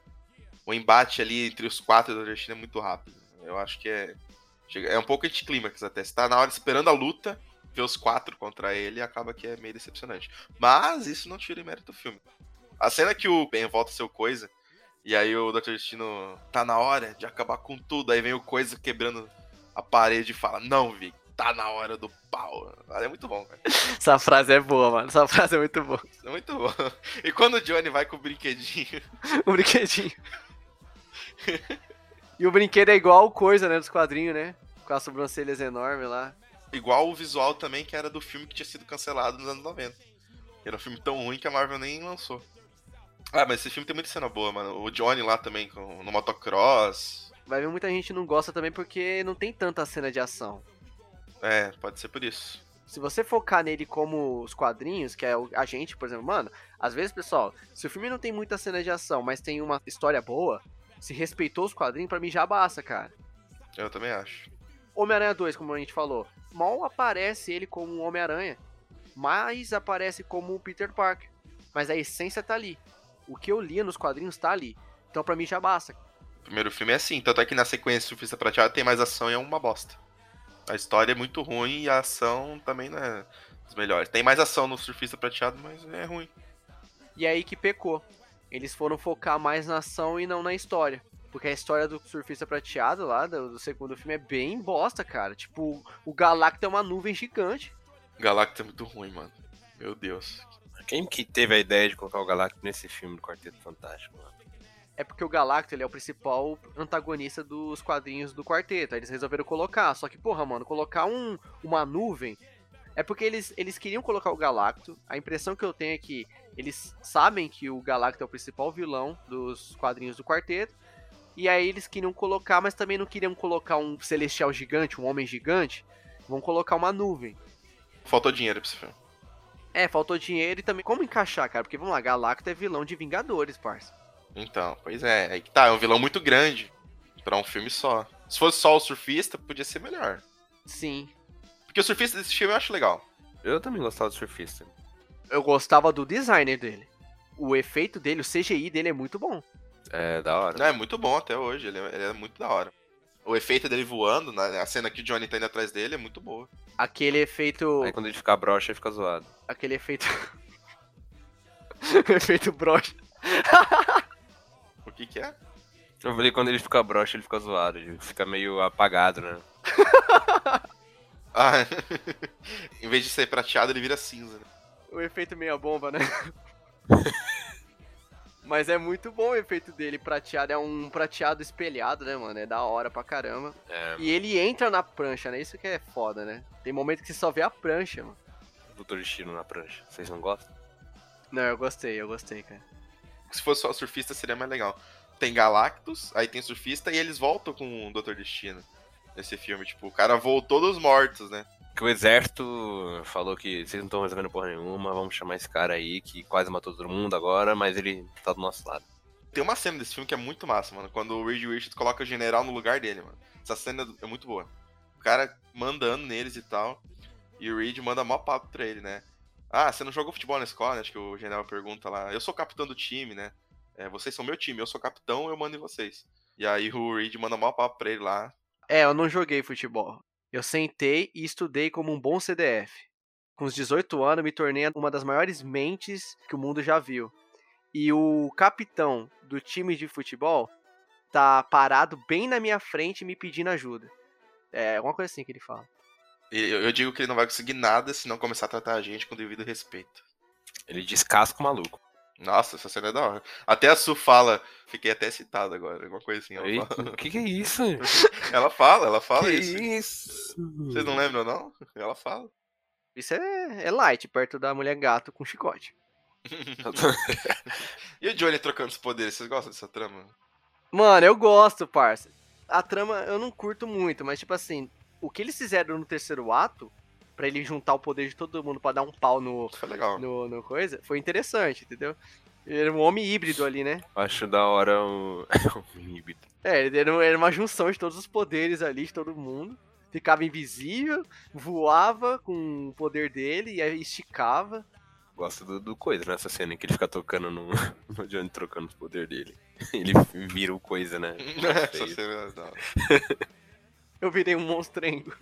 O embate ali entre os quatro e o Dr. Destino é muito rápido. Eu acho que é. É um pouco anticlímax até. Você tá na hora esperando a luta, ver os quatro contra ele, acaba que é meio decepcionante. Mas isso não tira o mérito do filme. A cena que o Ben volta o coisa, e aí o Dr. Destino tá na hora de acabar com tudo, aí vem o coisa quebrando a parede e fala: Não, Vic, tá na hora do pau. É muito bom, cara. Essa frase é boa, mano. Essa frase é muito boa. É muito bom. E quando o Johnny vai com o brinquedinho. O brinquedinho. E o brinquedo é igual coisa, né? Dos quadrinhos, né? Com as sobrancelhas enormes lá. Igual o visual também que era do filme que tinha sido cancelado nos anos 90. Era um filme tão ruim que a Marvel nem lançou. Ah, mas esse filme tem muita cena boa, mano. O Johnny lá também com, no motocross. Vai ver muita gente não gosta também porque não tem tanta cena de ação. É, pode ser por isso. Se você focar nele como os quadrinhos, que é a gente, por exemplo, mano, às vezes, pessoal, se o filme não tem muita cena de ação, mas tem uma história boa, se respeitou os quadrinhos, pra mim já basta, cara. Eu também acho. Homem-Aranha 2, como a gente falou, mal aparece ele como um Homem-Aranha, mas aparece como um Peter Parker. Mas a essência tá ali. O que eu lia nos quadrinhos tá ali. Então pra mim já basta. O primeiro filme é assim, tanto é que na sequência Surfista Prateado tem mais ação e é uma bosta. A história é muito ruim e a ação também não é dos melhores. Tem mais ação no Surfista Prateado, mas é ruim. E é aí que pecou. Eles foram focar mais na ação e não na história. Porque a história do surfista prateado lá, do, do segundo filme, é bem bosta, cara. Tipo, o Galacto é uma nuvem gigante. Galactus é muito ruim, mano. Meu Deus. Quem que teve a ideia de colocar o Galactus nesse filme do Quarteto Fantástico? mano? É porque o Galacto ele é o principal antagonista dos quadrinhos do quarteto. Aí eles resolveram colocar. Só que, porra, mano, colocar um, uma nuvem. É porque eles, eles queriam colocar o Galacto. A impressão que eu tenho é que eles sabem que o Galacto é o principal vilão dos quadrinhos do quarteto. E aí eles queriam colocar, mas também não queriam colocar um celestial gigante, um homem gigante. Vão colocar uma nuvem. Faltou dinheiro pra esse filme. É, faltou dinheiro e também como encaixar, cara? Porque vamos lá, Galacto é vilão de Vingadores, parça. Então, pois é, aí que tá, é um vilão muito grande pra um filme só. Se fosse só o surfista, podia ser melhor. Sim. Porque o surfista desse filme eu acho legal. Eu também gostava do Surfista. Eu gostava do designer dele. O efeito dele, o CGI dele é muito bom. É, da hora. Não, é muito bom até hoje, ele é, ele é muito da hora. O efeito dele voando, na- a cena que o Johnny tá indo atrás dele é muito boa. Aquele efeito. Aí quando ele ficar broxa, ele fica zoado. Aquele efeito. efeito brocha. O que que é? Eu falei quando ele fica broxa, ele fica zoado. Ele fica meio apagado, né? Ah, em vez de ser prateado, ele vira cinza. né? O efeito meia bomba, né? Mas é muito bom o efeito dele prateado. É um prateado espelhado, né, mano? É da hora pra caramba. É, E ele entra na prancha, né? Isso que é foda, né? Tem momento que você só vê a prancha, mano. Doutor Destino na prancha. Vocês não gostam? Não, eu gostei, eu gostei, cara. Se fosse só o surfista, seria mais legal. Tem Galactus, aí tem surfista, e eles voltam com o Dr. Destino. Nesse filme, tipo, o cara voltou dos mortos, né? Que o exército falou que vocês não estão resolvendo porra nenhuma, vamos chamar esse cara aí que quase matou todo mundo agora, mas ele tá do nosso lado. Tem uma cena desse filme que é muito massa, mano. Quando o Reed Richards coloca o general no lugar dele, mano. Essa cena é muito boa. O cara mandando neles e tal. E o Reed manda mó papo pra ele, né? Ah, você não jogou futebol na escola, né? Acho que o general pergunta lá. Eu sou capitão do time, né? É, vocês são meu time, eu sou capitão, eu mando em vocês. E aí o Reed manda mó papo pra ele lá. É, eu não joguei futebol. Eu sentei e estudei como um bom CDF. Com os 18 anos, me tornei uma das maiores mentes que o mundo já viu. E o capitão do time de futebol tá parado bem na minha frente me pedindo ajuda. É alguma coisa assim que ele fala. Eu, eu digo que ele não vai conseguir nada se não começar a tratar a gente com devido respeito. Ele descasca o maluco. Nossa, essa cena é da hora. Até a Su fala, fiquei até citado agora, alguma coisa assim. Ela Eita, fala, o que, que é isso? ela fala, ela fala que isso. isso? Vocês não lembram, não? Ela fala. Isso é, é light, perto da mulher gato com chicote. E o Johnny trocando os poderes, vocês gostam dessa trama? Mano, eu gosto, parça. A trama eu não curto muito, mas tipo assim, o que eles fizeram no terceiro ato, pra ele juntar o poder de todo mundo pra dar um pau no, Isso foi legal. no, no coisa, foi interessante, entendeu? Ele era um homem híbrido ali, né? Acho da hora o. o híbrido. É, ele era, era uma junção de todos os poderes ali, de todo mundo. Ficava invisível, voava com o poder dele e aí esticava. Gosto do, do coisa nessa cena em que ele fica tocando no, no Johnny trocando os poderes dele. Ele vira o coisa, né? Essa cena é. Eu virei um monstrengo.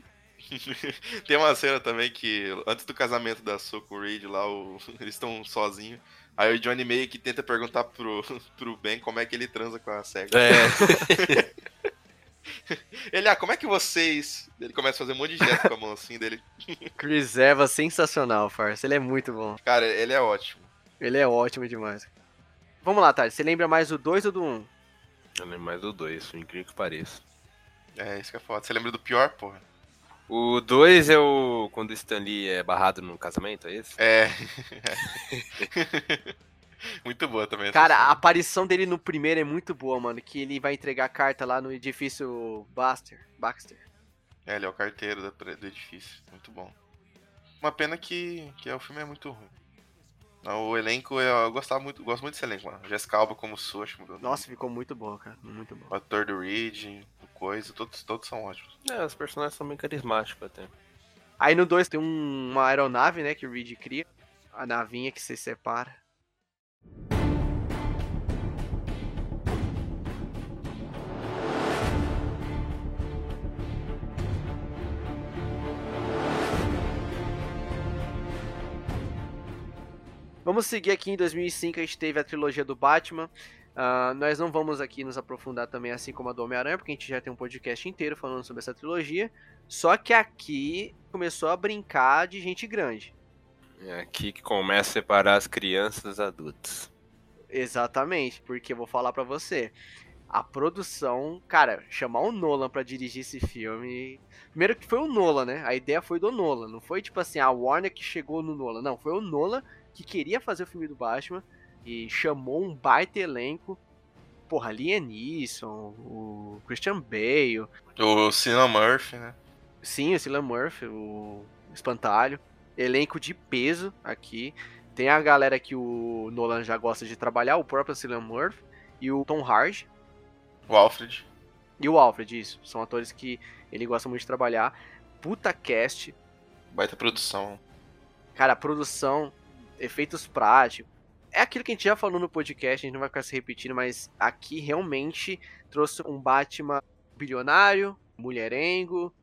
Tem uma cena também que, antes do casamento da Su com o Reed lá, o- eles estão sozinhos. Aí o Johnny meio que tenta perguntar pro, pro Ben como é que ele transa com a SEGA. É, Ele, ah, como é que vocês. Ele começa a fazer um monte de gesto com a mão assim dele. Chris Evans, sensacional, farsa. Ele é muito bom. Cara, ele é ótimo. Ele é ótimo demais. Vamos lá, Thales. Você lembra mais do 2 ou do 1? Um? eu lembro mais do 2, incrível que pareça. É, isso que é foda. Você lembra do pior, porra? O 2 é o. Quando o Stan Lee é barrado no casamento, é esse? É. Muito boa também. essa Cara, a cena. aparição dele no primeiro é muito boa, mano. Que ele vai entregar a carta lá no edifício Baxter. Baxter. É, ele é o carteiro do edifício. Muito bom. Uma pena que, que o filme é muito ruim. Não, O elenco, eu, gostava muito, gosto muito desse elenco, mano. Jessica Alba como acho que Nossa, ficou muito bom, cara. Muito bom. O ator do Reed, Coisa, todos, todos são ótimos. É, os personagens são bem carismáticos até. Aí no 2 tem um- uma aeronave, né, que o Reed cria. A navinha que se separa. Vamos seguir aqui em 2005, a gente teve a trilogia do Batman. Ah, nós não vamos aqui nos aprofundar também, assim como a do Homem-Aranha, porque a gente já tem um podcast inteiro falando sobre essa trilogia. Só que aqui começou a brincar de gente grande. É aqui que começa a separar as crianças dos adultos. Exatamente, porque eu vou falar pra você. A produção, cara, chamar o Nolan pra dirigir esse filme. Primeiro que foi o Nolan, né? A ideia foi do Nolan. Não foi tipo assim, a Warner que chegou no Nolan. Não, foi o Nolan que queria fazer o filme do Batman e chamou um baita elenco. Porra, Liam Neeson, o Christian Bale, O Cillian Murphy, né? Sim, o Cillian Murphy, o Espantalho. Elenco de peso aqui. Tem a galera que o Nolan já gosta de trabalhar, o próprio Cillian Murphy e o Tom Hardy O Alfred. e o Alfred, isso. São atores que ele gosta muito de trabalhar. Puta cast, Baita produção. cara, produção, efeitos práticos. É aquilo que a gente já falou no podcast, a gente não vai ficar se repetindo, mas aqui realmente trouxe um Batman bilionário, mulherengo,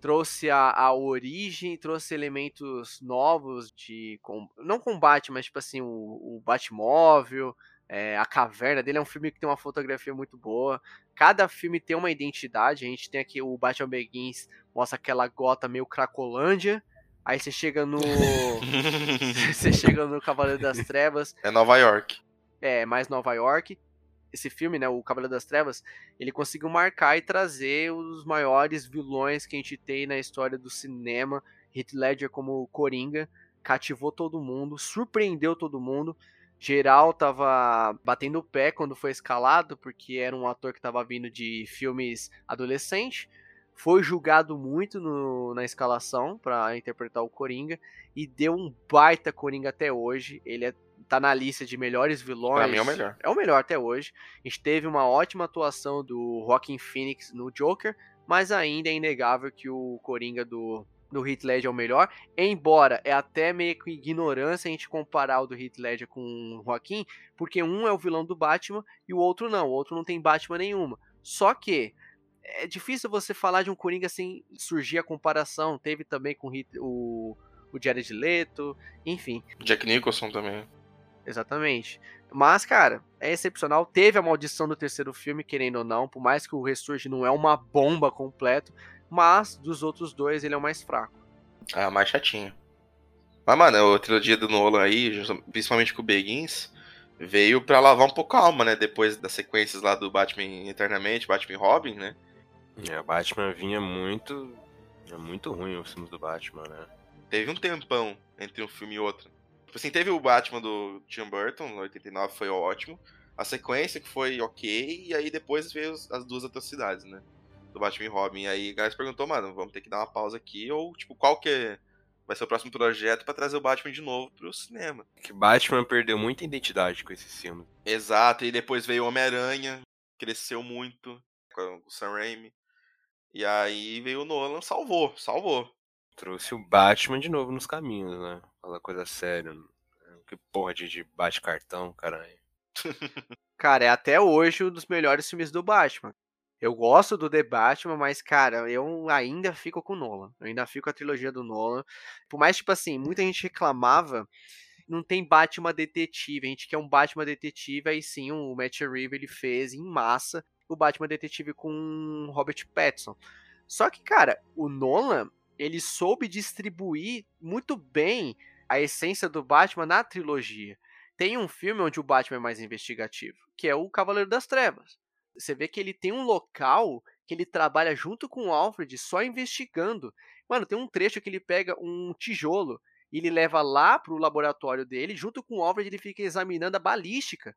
trouxe a, a origem, trouxe elementos novos de. com- não combate, mas tipo assim, o, o Batmóvel, é, a caverna dele é um filme que tem uma fotografia muito boa. Cada filme tem uma identidade. A gente tem aqui o Batman Begins, mostra aquela gota meio cracolândia. Aí você chega no. você chega no Cavaleiro das Trevas, é Nova York. é mais Nova York. Esse filme, né, o Cavaleiro das Trevas, ele conseguiu marcar e trazer os maiores vilões que a gente tem na história do cinema. Heath Ledger como Coringa, cativou todo mundo, surpreendeu todo mundo. Geral tava batendo o pé quando foi escalado, porque era um ator que tava vindo de filmes adolescentes. Foi julgado muito no- na escalação para interpretar o Coringa e deu um baita Coringa até hoje. Ele é- tá na lista de melhores vilões. Pra mim é o melhor. É o melhor até hoje. A gente teve uma ótima atuação do Joaquin Phoenix no Joker, mas ainda é inegável que o Coringa do, do Heath Ledger é o melhor. Embora é até meio que ignorância a gente comparar o do Heath Ledger com o Joaquin, porque um é o vilão do Batman e o outro não. O outro não tem Batman nenhuma. Só que é difícil você falar de um Coringa sem surgir a comparação. Teve também com o, o, Jared Leto, enfim. Jack Nicholson também. Exatamente. Mas, cara, é excepcional. Teve a maldição do terceiro filme, querendo ou não, por mais que o Ressurge não é uma bomba completo, mas dos outros dois ele é o mais fraco. Ah, mais chatinho. Mas, mano, a trilogia do Nolan aí, principalmente com o Begins, veio pra lavar um pouco a alma, né? Depois das sequências lá do Batman Eternamente, Batman Robin, né? É, Batman vinha muito. É muito ruim os filmes do Batman, né? Teve um tempão entre um filme e outro. Tipo assim, teve o Batman do Tim Burton, no 89, foi ótimo. A sequência que foi ok, e aí depois veio as duas atrocidades, né? Do Batman e Robin. E aí o Gás perguntou, mano, vamos ter que dar uma pausa aqui, ou tipo, qual que é- vai ser o próximo projeto pra trazer o Batman de novo pro cinema? Que Batman perdeu muita identidade com esses filmes. Exato, e depois veio o Homem-Aranha, cresceu muito com o Sam Raimi. E aí veio o Nolan, salvou, salvou. Trouxe o Batman de novo nos caminhos, né? Aquela coisa séria. né? Que porra de, de bate-cartão, caralho. Cara, é até hoje um dos melhores filmes do Batman. Eu gosto do The Batman, mas, cara, eu ainda fico com o Nolan. Eu ainda fico com a trilogia do Nolan. Por mais, tipo assim, muita gente reclamava, não tem Batman detetive. A gente quer um Batman detetive, aí sim, o Matt Reeves ele fez em massa o Batman detetive com Robert Pattinson. Só que, cara, o Nolan, ele soube distribuir muito bem a essência do Batman na trilogia. Tem um filme onde o Batman é mais investigativo, que é o Cavaleiro das Trevas. Você vê que ele tem um local que ele trabalha junto com o Alfred só investigando. Mano, tem um trecho que ele pega um tijolo e ele leva lá pro laboratório dele, junto com o Alfred ele fica examinando a balística.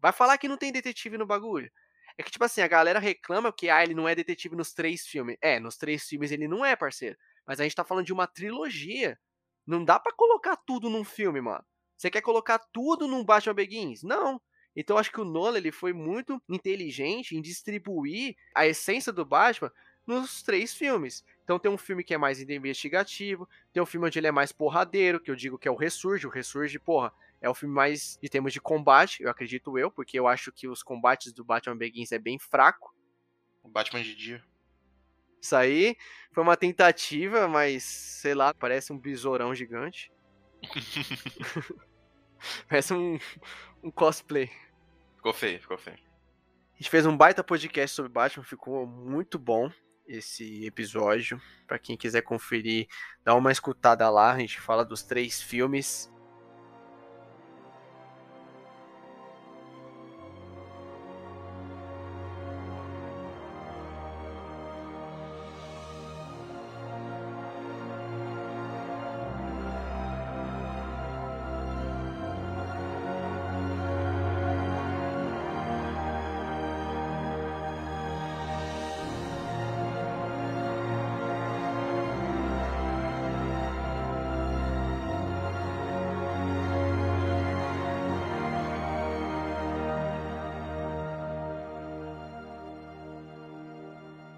Vai falar que não tem detetive no bagulho. É que, tipo assim, a galera reclama que ah, ele não é detetive nos três filmes. É, nos três filmes ele não é, parceiro. Mas a gente tá falando de uma trilogia. Não dá pra colocar tudo num filme, mano. Você quer colocar tudo num Batman Begins? Não. Então acho que o Nolan ele foi muito inteligente em distribuir a essência do Batman nos três filmes. Então tem um filme que é mais investigativo, tem um filme onde ele é mais porradeiro, que eu digo que é o Ressurge. O Ressurge, porra, é o filme mais de termos de combate, eu acredito eu, porque eu acho que os combates do Batman Begins é bem fraco. O Batman de dia. Isso aí foi uma tentativa, mas sei lá, parece um besourão gigante. parece um, um cosplay. Ficou feio, ficou feio. A gente fez um baita podcast sobre Batman, ficou muito bom esse episódio. Pra quem quiser conferir, dá uma escutada lá. A gente fala dos três filmes.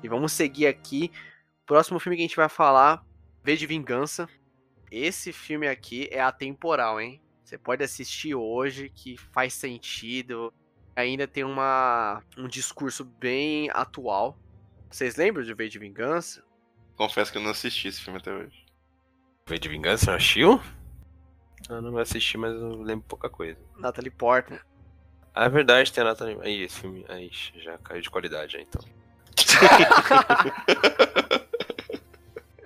E vamos seguir aqui. Próximo filme que a gente vai falar, V de Vingança. Esse filme aqui é atemporal, hein? Você pode assistir hoje, que faz sentido. Ainda tem uma, um discurso bem atual. Vocês lembram de V de Vingança? Confesso que eu não assisti esse filme até hoje. V de Vingança, não assistiu? Eu não assisti, mas eu lembro pouca coisa. Natalie Portman. Ah, é verdade, tem a Natalie... Aí, esse filme... Aí, já caiu de qualidade, já, então.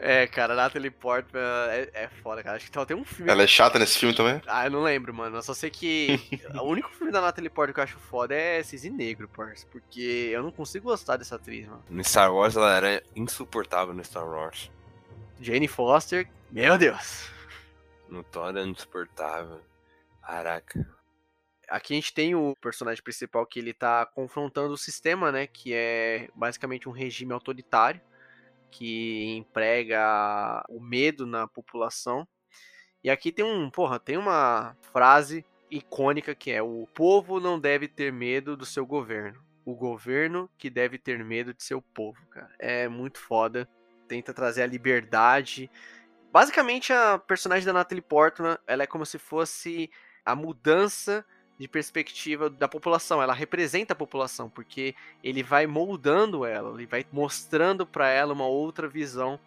É, cara, Natalie Portman é, é foda, cara. Acho que tem um filme. Ela é chata nesse filme também? Ah, eu não lembro, mano. Eu só sei que o único filme da Natalie Portman que eu acho foda é Cisne Negro, parça. Porque eu não consigo gostar dessa atriz, mano. No Star Wars, ela era insuportável no Star Wars. Jane Foster, meu Deus. No Thor era insuportável. Caraca. Aqui a gente tem o personagem principal que ele tá confrontando o sistema, né? Que é basicamente um regime autoritário que emprega o medo na população. E aqui tem um, porra, tem uma frase icônica que é: o povo não deve ter medo do seu governo. O governo que deve ter medo de seu povo, cara. É muito foda. Tenta trazer a liberdade. Basicamente, a personagem da Natalie Portman, ela é como se fosse a mudança de perspectiva da população. Ela representa a população, porque ele vai moldando ela, ele vai mostrando para ela uma outra visão.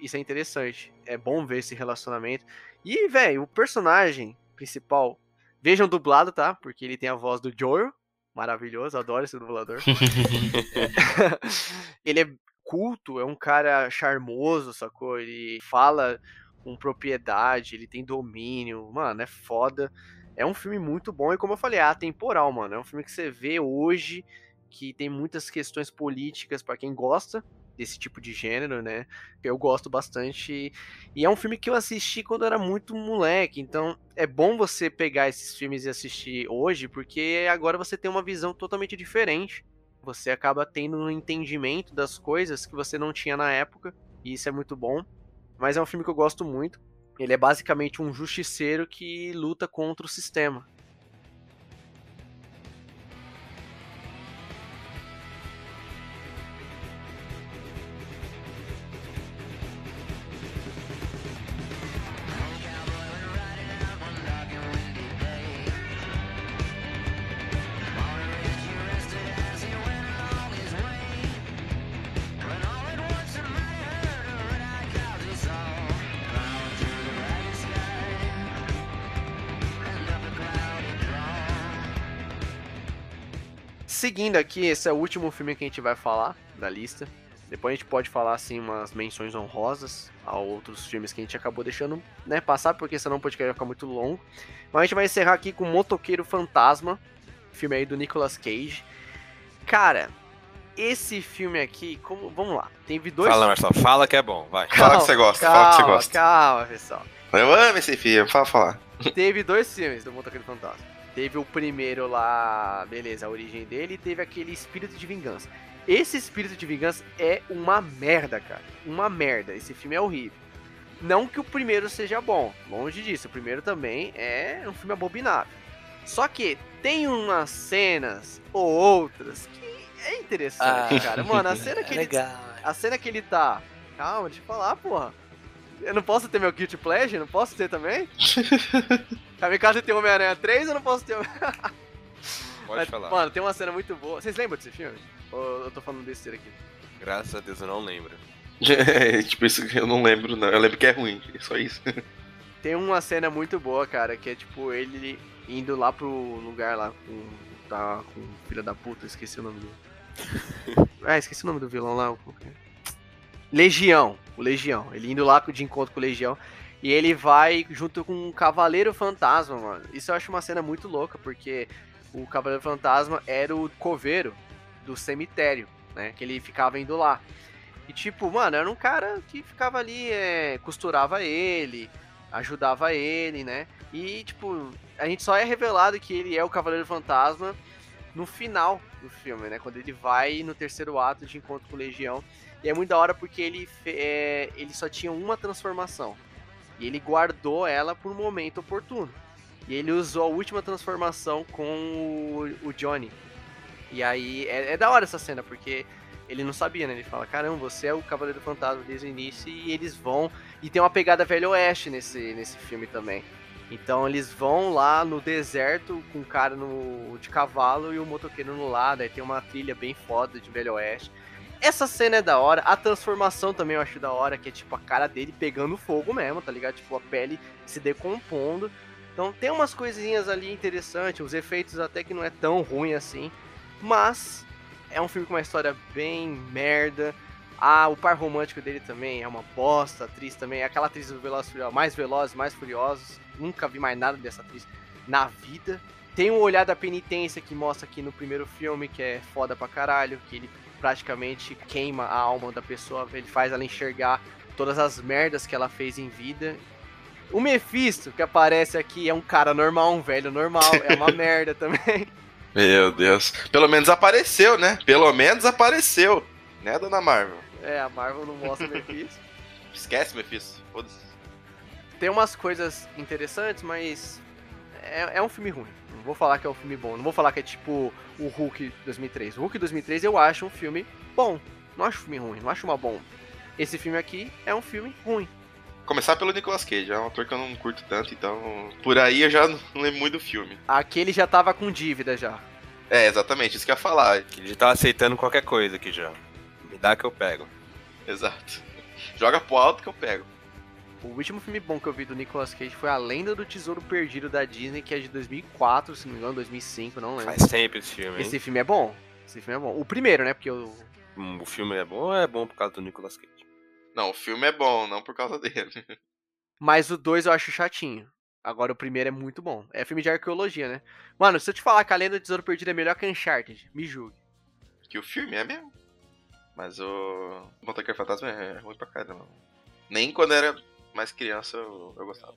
Isso é interessante. É bom ver esse relacionamento. E, velho, o personagem principal, vejam dublado, tá? Porque ele tem a voz do Joel. Maravilhoso, adoro esse dublador. ele é culto, é um cara charmoso, sacou? Ele fala com propriedade, ele tem domínio, mano, é foda. É um filme muito bom e como eu falei, é atemporal, mano. É um filme que você vê hoje que tem muitas questões políticas para quem gosta desse tipo de gênero, né? Eu gosto bastante. E é um filme que eu assisti quando era muito moleque. Então é bom você pegar esses filmes e assistir hoje, porque agora você tem uma visão totalmente diferente. Você acaba tendo um entendimento das coisas que você não tinha na época. E isso é muito bom. Mas é um filme que eu gosto muito. Ele é basicamente um justiceiro que luta contra o sistema. Seguindo aqui, esse é o último filme que a gente vai falar da lista. Depois a gente pode falar assim umas menções honrosas a outros filmes que a gente acabou deixando né, passar, porque senão o podcast vai ficar muito longo. Mas a gente vai encerrar aqui com Motoqueiro Fantasma, filme aí do Nicolas Cage. Cara, esse filme aqui, como, vamos lá, teve dois. Fala, Marcelo, fala que é bom, vai. Fala que você gosta, calma, fala que você gosta. Calma, pessoal. Eu amo esse filme, fala, fala. Teve dois filmes do Motoqueiro Fantasma. Teve o primeiro lá, beleza, a origem dele, e teve aquele espírito de vingança. Esse espírito de vingança é uma merda, cara. Uma merda. Esse filme é horrível. Não que o primeiro seja bom, longe disso. O primeiro também é um filme abominável. Só que tem umas cenas ou outras que é interessante, Ah, cara. Mano, a cena que ele Legal. a cena que ele tá. Calma, deixa eu falar, porra. Eu não posso ter meu Guilty Pleasure? Não posso ter também? Kamikaze tem Homem-Aranha 3, eu não posso ter. Pode falar. Mano, tem uma cena muito boa. Vocês lembram desse filme? Ou eu tô falando besteira aqui? Graças a Deus eu não lembro. É, tipo, isso que eu não lembro, não. Eu lembro que é ruim, é só isso. Tem uma cena muito boa, cara, que é tipo ele indo lá pro lugar lá com. Tá com o filho da puta, esqueci o nome do. ah, esqueci o nome do vilão lá. Legião, o Legião. Ele indo lá de encontro com o Legião. E ele vai junto com um Cavaleiro Fantasma, mano. Isso eu acho uma cena muito louca, porque o Cavaleiro Fantasma era o coveiro do cemitério, né? Que ele ficava indo lá. E tipo, mano, era um cara que ficava ali, é, costurava ele, ajudava ele, né? E tipo, a gente só é revelado que ele é o Cavaleiro Fantasma no final do filme, né? Quando ele vai no terceiro ato de encontro com o Legião. E é muito da hora porque ele, é, ele só tinha uma transformação. E ele guardou ela por um momento oportuno. E ele usou a última transformação com o, o Johnny. E aí é, é da hora essa cena, porque ele não sabia, né? Ele fala, caramba, você é o Cavaleiro Fantasma desde o início e eles vão. E tem uma pegada velho oeste nesse, nesse filme também. Então eles vão lá no deserto com o cara no, de cavalo e o motoqueiro no lado. Aí tem uma trilha bem foda de velho oeste. Essa cena é da hora, a transformação também eu acho da hora, que é tipo a cara dele pegando fogo mesmo, tá ligado? Tipo a pele se decompondo. Então tem umas coisinhas ali interessantes, os efeitos até que não é tão ruim assim, mas é um filme com uma história bem merda. Ah, o par romântico dele também é uma bosta, atriz também, aquela atriz do Furiosos, mais velozes, mais furiosos. Nunca vi mais nada dessa atriz na vida. Tem um olhar da penitência que mostra aqui no primeiro filme, que é foda pra caralho, que ele praticamente queima a alma da pessoa, ele faz ela enxergar todas as merdas que ela fez em vida. O Mephisto, que aparece aqui, é um cara normal, um velho normal, é uma merda também. Meu Deus. Pelo menos apareceu, né? Pelo menos apareceu. Né, dona Marvel? É, a Marvel não mostra o Mephisto. Esquece, Mephisto. Foda-se. Tem umas coisas interessantes, mas é, é um filme ruim. Não vou falar que é um filme bom. Não vou falar que é tipo o Hulk 2003. O Hulk 2003 eu acho um filme bom. Não acho um filme ruim, não acho uma bom. Esse filme aqui é um filme ruim. Começar pelo Nicolas Cage, é um ator que eu não curto tanto, então por aí eu já não lembro muito do filme. Aquele já tava com dívida já. É, exatamente, isso que eu ia falar. Ele tá aceitando qualquer coisa aqui já. Me dá que eu pego. Exato. Joga pro alto que eu pego. O último filme bom que eu vi do Nicolas Cage foi A Lenda do Tesouro Perdido da Disney, que é de 2004, se não me engano, 2005, não lembro. Faz tempo esse filme, hein? Esse filme é bom. Esse filme é bom. O primeiro, né? Porque o Hum, O filme é bom ou é bom por causa do Nicolas Cage? Não, o filme é bom, não por causa dele. Mas o 2 eu acho chatinho. Agora o primeiro é muito bom. É filme de arqueologia, né? Mano, se eu te falar que a Lenda do Tesouro Perdido é melhor que Uncharted, me julgue. Que o filme é mesmo. Mas o Motoqueiro Fantasma é ruim pra caramba. Nem quando era mais criança eu, eu gostava.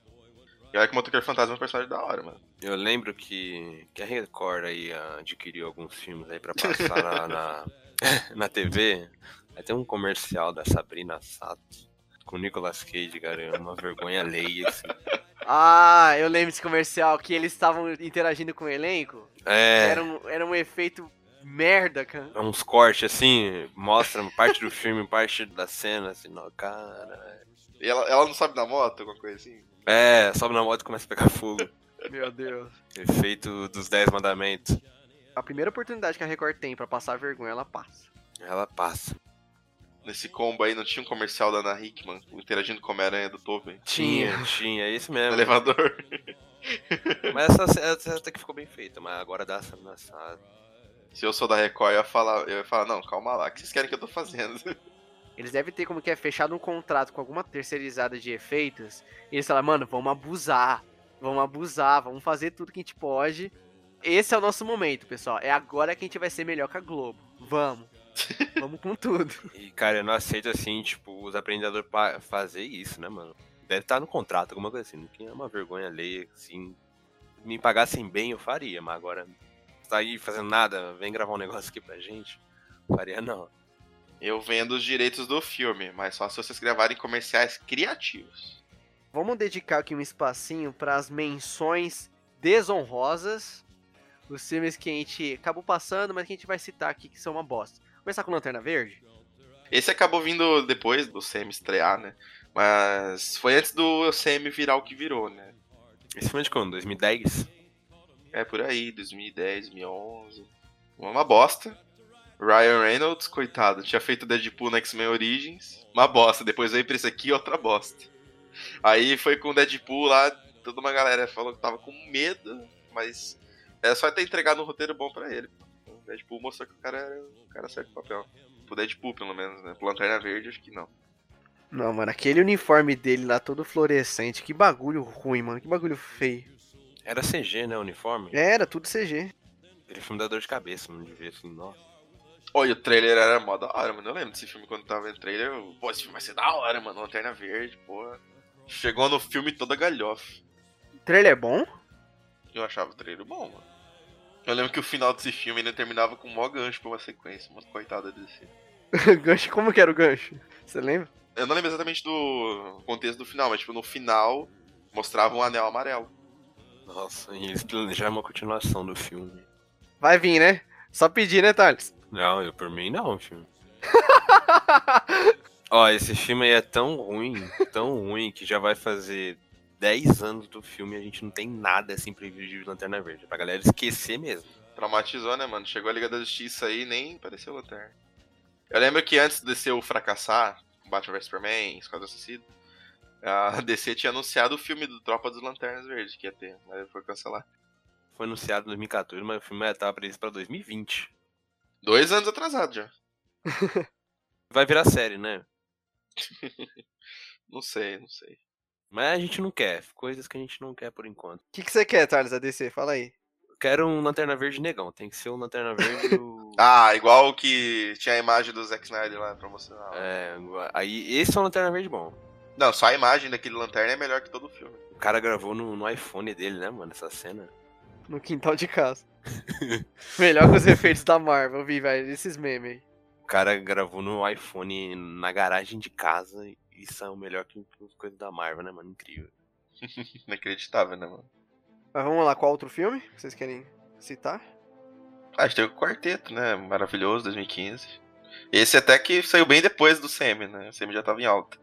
E olha que o Motoqueiro Fantasma é um personagem da hora, mano. Eu lembro que, que a Record aí adquiriu alguns filmes aí pra passar na, na, na TV. Aí tem um comercial da Sabrina Sato com o Nicolas Cage, cara. É uma vergonha alheia, assim. Ah, eu lembro desse comercial que eles estavam interagindo com o elenco. É, Era, um, era um efeito merda, cara. é uns cortes assim, mostra parte do filme, parte da cena, assim, não, cara. E ela, ela não sobe na moto, alguma coisa assim? É, sobe na moto e começa a pegar fogo. Meu Deus. Efeito dos Dez Mandamentos. A primeira oportunidade que a Record tem pra passar vergonha, ela passa. Ela passa. Nesse combo aí não tinha um comercial da Ana Hickman interagindo com a Homem-Aranha do Tobey Tinha, tinha, é isso no mesmo. elevador. Mas essa, essa até que ficou bem feita, mas agora dá essa ameaçada. Se eu sou da Record, eu ia falar, eu ia falar, não, calma lá, o que vocês querem que eu tô fazendo? Eles devem ter como que é fechado um contrato com alguma terceirizada de efeitos. E eles falam, mano, vamos abusar. Vamos abusar, vamos fazer tudo que a gente pode. Esse é o nosso momento, pessoal. É agora que a gente vai ser melhor que a Globo. Vamos. Vamos com tudo. E, cara, eu não aceito assim, tipo, os aprendedores fazer isso, né, mano? Deve estar no contrato, alguma coisa assim. Que é uma vergonha alheia, assim. Me pagassem bem, eu faria, mas agora tá aí fazendo nada, vem gravar um negócio aqui pra gente. Faria não. Eu vendo os direitos do filme, mas só se vocês gravarem comerciais criativos. Vamos dedicar aqui um espacinho para as menções desonrosas. Os filmes que a gente acabou passando, mas que a gente vai citar aqui que são uma bosta. Começar com Lanterna Verde? Esse acabou vindo depois do CM estrear, né? Mas foi antes do CM virar o que virou, né? Esse filme é de quando? 2010? É por aí, 2010, 2011. Uma bosta. Ryan Reynolds, coitado, tinha feito Deadpool no X-Men Origins. Uma bosta. Depois veio pra esse aqui, outra bosta. Aí foi com o Deadpool lá, toda uma galera falou que tava com medo, mas é só ter entregado um roteiro bom pra ele. O Deadpool mostrou que o cara era o cara certo do papel. Pro Deadpool, pelo menos, né? Pro Lanterna Verde, acho que não. Não, mano, aquele uniforme dele lá todo fluorescente. Que bagulho ruim, mano. Que bagulho feio. Era CG, né, o uniforme? Era tudo CG. Aquele filme dá dor de cabeça, mano, de ver assim, nossa. Olha, o trailer era mó da hora, mano. Eu lembro desse filme quando tava em trailer. Eu, pô, esse filme vai ser da hora, mano. Lanterna Verde, pô. Chegou no filme toda galhofa. O trailer é bom? Eu achava o trailer bom, mano. Eu lembro que o final desse filme ainda terminava com um mó gancho pra uma sequência, mano. Coitada desse. gancho, como que era o gancho? Você lembra? Eu não lembro exatamente do contexto do final, mas tipo, no final mostrava um anel amarelo. Nossa, e eles planejaram uma continuação do filme. Vai vir, né? Só pedir, né, Thales? Não, eu por mim não, filme. Ó, esse filme aí é tão ruim, tão ruim, que já vai fazer 10 anos do filme e a gente não tem nada assim previsto de Lanterna Verde. Pra galera esquecer mesmo. Traumatizou, né, mano? Chegou a Liga da Justiça aí e nem pareceu Lanterna. Eu lembro que antes de DC o fracassar, Batman vs Superman, Esquadrão Suicida, a DC tinha anunciado o filme do Tropa dos Lanternas Verdes que ia ter, mas foi cancelar. Foi anunciado em 2014, mas o filme estava previsto pra 2020. Dois anos atrasado já. Vai virar série, né? Não sei, não sei. Mas a gente não quer. Coisas que a gente não quer por enquanto. O que, que você quer, Thales, a DC? Fala aí. Eu quero um Lanterna Verde negão. Tem que ser um Lanterna Verde. o- Ah, igual o que tinha a imagem do Zack Snyder lá promocional. É, aí esse é um Lanterna Verde bom. Não, só a imagem daquele lanterna é melhor que todo o filme. O cara gravou no, no iPhone dele, né, mano? Essa cena. No quintal de casa. Melhor que os efeitos da Marvel, eu vi, velho. Esses memes aí. O cara gravou no iPhone na garagem de casa. e Isso é o melhor que que as coisas da Marvel, né, mano? Incrível. Inacreditável, né, mano? Mas vamos lá, qual outro filme que vocês querem citar? Ah, a gente teve o Quarteto, né? Maravilhoso, 2015. Esse até que saiu bem depois do Semi, né? O Semi já tava em alta.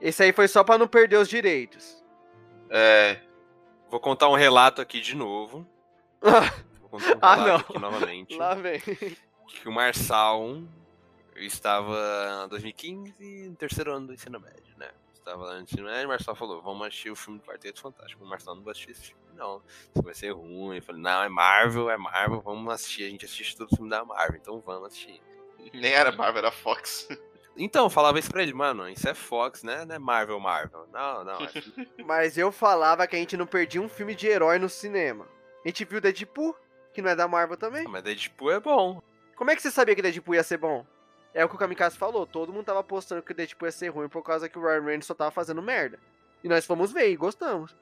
Esse aí foi só pra não perder os direitos. É. Vou contar um relato aqui de novo. Ah, aqui novamente. Lá vem. Que o Marçal estava em 2015, no terceiro ano do ensino médio, né? Estava lá no ensino médio, o Marçal falou, vamos assistir o filme do Quarteto Fantástico. O Marçal não vai assistir esse filme, não. Isso vai ser ruim. Eu falei, não, é Marvel, é Marvel, vamos assistir. A gente assiste todo o filme da Marvel, então vamos assistir. Nem era Marvel, era Fox. Então, eu falava isso pra ele, mano, isso é Fox, né? Não é Marvel, Marvel. Não, não. É... Mas eu falava que a gente não perdia um filme de herói no cinema. A gente viu Deadpool, que não é da Marvel também. Mas Deadpool é bom. Como é que você sabia que Deadpool ia ser bom? É o que o Kamikaze falou, todo mundo tava apostando que Deadpool ia ser ruim por causa que o Ryan Reynolds só tava fazendo merda. E nós fomos ver e gostamos.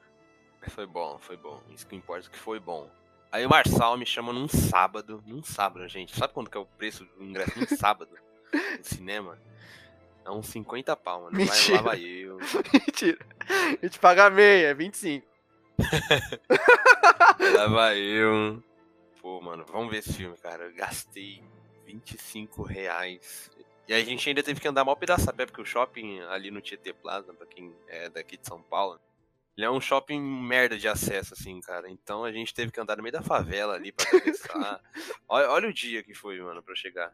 Foi bom, foi bom. Isso que importa que foi bom. Aí o Marçal me chama num sábado. Num sábado, gente. Sabe quanto que é o preço do ingresso num sábado? no cinema? É uns 50 pau, mano. Mentira. Vai, lá vai eu. Mentira. A gente paga meia, é 25. Lá vai eu. Pô, mano, vamos ver esse filme, cara. Eu gastei 25 reais. E a gente ainda teve que andar mal pedaço a pé, porque o shopping ali no Tietê Plaza, pra quem é daqui de São Paulo, ele é um shopping merda de acesso, assim, cara. Então a gente teve que andar no meio da favela ali pra atravessar. olha, olha o dia que foi, mano, pra eu chegar.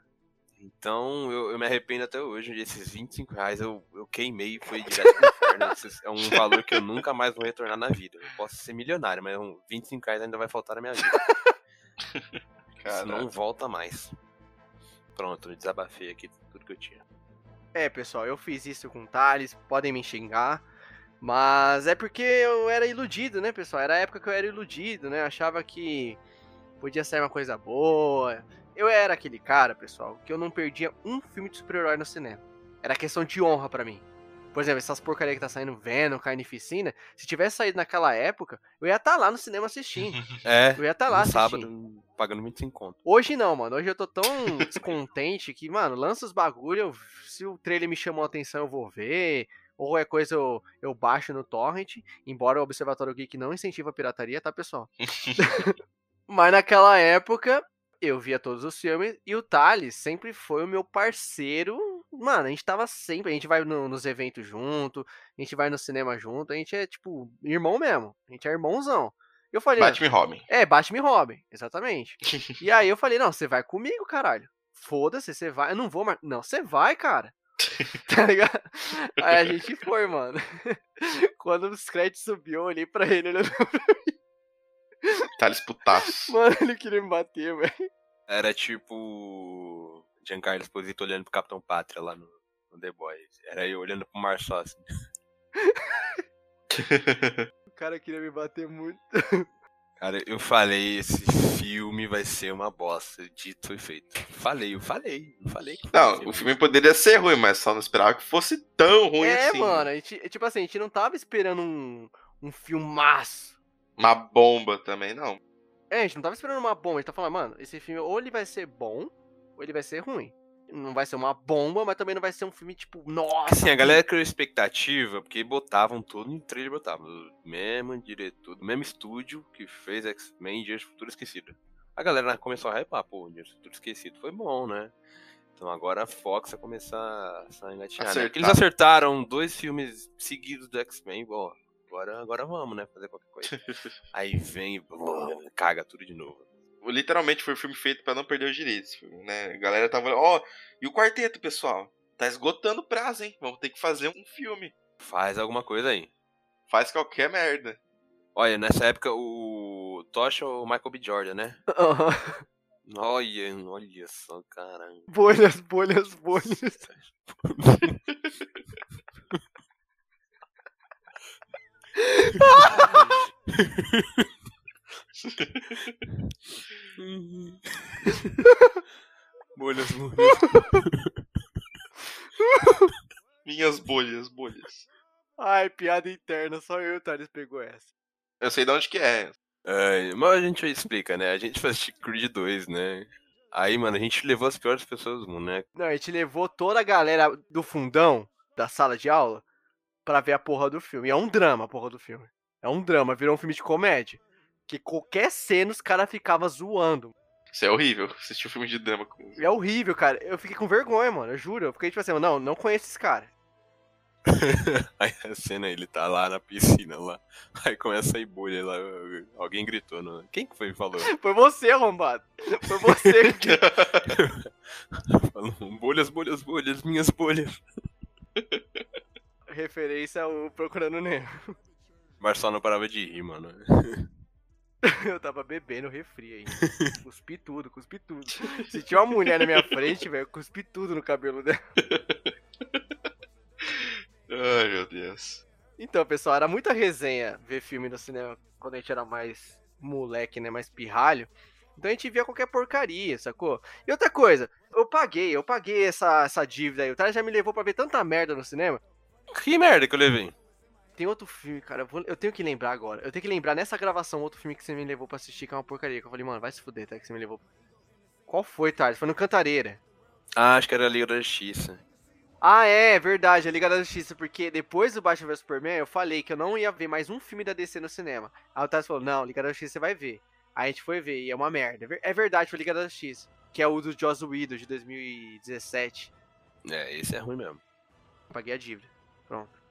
Então eu, eu me arrependo até hoje. Esses 25 reais eu, eu queimei e foi direto pro inferno. Esse é um valor que eu nunca mais vou retornar na vida. Eu posso ser milionário, mas um 25 reais ainda vai faltar na minha vida. Isso Cara, não volta mais. Pronto, eu desabafei aqui tudo que eu tinha. É, pessoal, eu fiz isso com o Thales, podem me xingar. Mas é porque eu era iludido, né, pessoal? Era a época que eu era iludido, né? Achava que podia sair uma coisa boa. Eu era aquele cara, pessoal, que eu não perdia um filme de super-herói no cinema. Era questão de honra pra mim. Por exemplo, essas porcaria que tá saindo Venom, Carnificina, se tivesse saído naquela época, eu ia estar lá no cinema assistindo. É, Eu ia estar lá no assistindo. sábado, pagando 25 conto. Hoje não, mano. Hoje eu tô tão descontente que, mano, lança os bagulho. eu- Se o trailer me chamou a atenção, eu vou ver. Ou é coisa eu, eu baixo no Torrent. Embora o Observatório Geek não incentiva a pirataria, tá, pessoal? Mas naquela época, eu via todos os filmes. E o Thales sempre foi o meu parceiro. Mano, a gente tava sempre. A gente vai no- nos eventos junto. A gente vai no cinema junto. A gente é, tipo, irmão mesmo. A gente é irmãozão. Eu falei, Batman e Robin. é, Batman e Robin, exatamente. e aí eu falei, não, você vai comigo, caralho. Foda-se, você vai. Eu não vou, mas. Não, você vai, cara. tá ligado? Aí a gente foi, mano. Quando os créditos subiu, eu olhei pra ele, ele olhou, Thales putaço. mano, ele queria me bater, velho. Era tipo. Giancarlo Esposito olhando pro Capitão Pátria lá no, no The Boys. Era eu olhando pro Marçal assim. O cara queria me bater muito. Cara, eu falei, esse filme vai ser uma bosta. Dito foi feito. Falei, eu falei. Eu falei que Não, o filme poderia ser ruim, mas só não esperava que fosse tão ruim é, assim. mano, a gente, tipo assim, a gente não tava esperando um, um filmaço. Uma bomba também, não. É, a gente não tava esperando uma bomba, a gente tá falando, mano, esse filme ou ele vai ser bom, ele vai ser ruim. Não vai ser uma bomba, mas também não vai ser um filme tipo, nossa. Assim, a galera criou expectativa, porque botavam tudo no trailer, botavam mesmo diretor, do mesmo estúdio que fez X-Men Dias do Futuro Esquecido. A galera começou a hypar, pô, Dias do Futuro Esquecido foi bom, né? Então agora a Fox vai começar a engatinhar, né? Porque eles acertaram dois filmes seguidos do X-Men, ó, agora, agora vamos, né, fazer qualquer coisa. Aí vem e caga tudo de novo. Literalmente foi um filme feito pra não perder os direitos, né? A galera tava olhando, ó, e o quarteto, pessoal? Tá esgotando o prazo, hein? Vamos ter que fazer um filme. Faz alguma coisa aí. Faz qualquer merda. Olha, nessa época o Tocha ou o Michael B. Jordan, né? Aham. Olha, olha só, caramba. bolhas, bolhas, bolhas. bolhas, bolhas. Minhas bolhas, bolhas. Ai, piada interna, só eu e o Thales pegou essa. Eu sei de onde que é. É, mas a gente explica, né? A gente faz Creed 2, né? Aí, mano, a gente levou as piores pessoas do mundo, né? Não, a gente levou toda a galera do fundão da sala de aula pra ver a porra do filme. E é um drama a porra do filme. É um drama, virou um filme de comédia. Que qualquer cena os caras ficavam zoando. Isso é horrível. Assistir um filme de drama com. É horrível, cara. Eu fiquei com vergonha, mano. Eu juro. Eu fiquei tipo assim, não, não conheço esse cara. Aí a cena, ele tá lá na piscina, lá. Aí começa a sair bolha lá. Alguém gritou, não. Quem que foi que falou? Foi você, arrombado. Foi você que. Falando, bolhas, bolhas, bolhas, minhas bolhas. Referência ao Procurando Nemo. Marçal não parava de rir, mano. Eu tava bebendo refri aí. Cuspi tudo, cuspi tudo. Se tinha uma mulher na minha frente, velho, eu cuspi tudo no cabelo dela. Ai, meu Deus. Então, pessoal, era muita resenha ver filme no cinema quando a gente era mais moleque, né? Mais pirralho. Então a gente via qualquer porcaria, sacou? E outra coisa, eu paguei, eu paguei essa, essa dívida aí. O Thales já me levou pra ver tanta merda no cinema. Que merda que eu levei. Tem outro filme, cara, eu, vou- eu tenho que lembrar agora. Eu tenho que lembrar nessa gravação outro filme que você me levou pra assistir, que é uma porcaria. Que eu falei, mano, vai se fuder, tá? Que você me levou. Qual foi, Thales? Foi no Cantareira. Ah, acho que era a Liga da Justiça. Ah, é, verdade, a Liga da Justiça, porque depois do Batman vs Superman, eu falei que eu não ia ver mais um filme da DC no cinema. Aí o Thales falou, não, Liga da Justiça você vai ver. Aí a gente foi ver, e é uma merda. É É verdade, foi Liga da Justiça, que é o do Joss Whedon, de 2017. É, esse é ruim mesmo. Paguei a dívida. Pronto.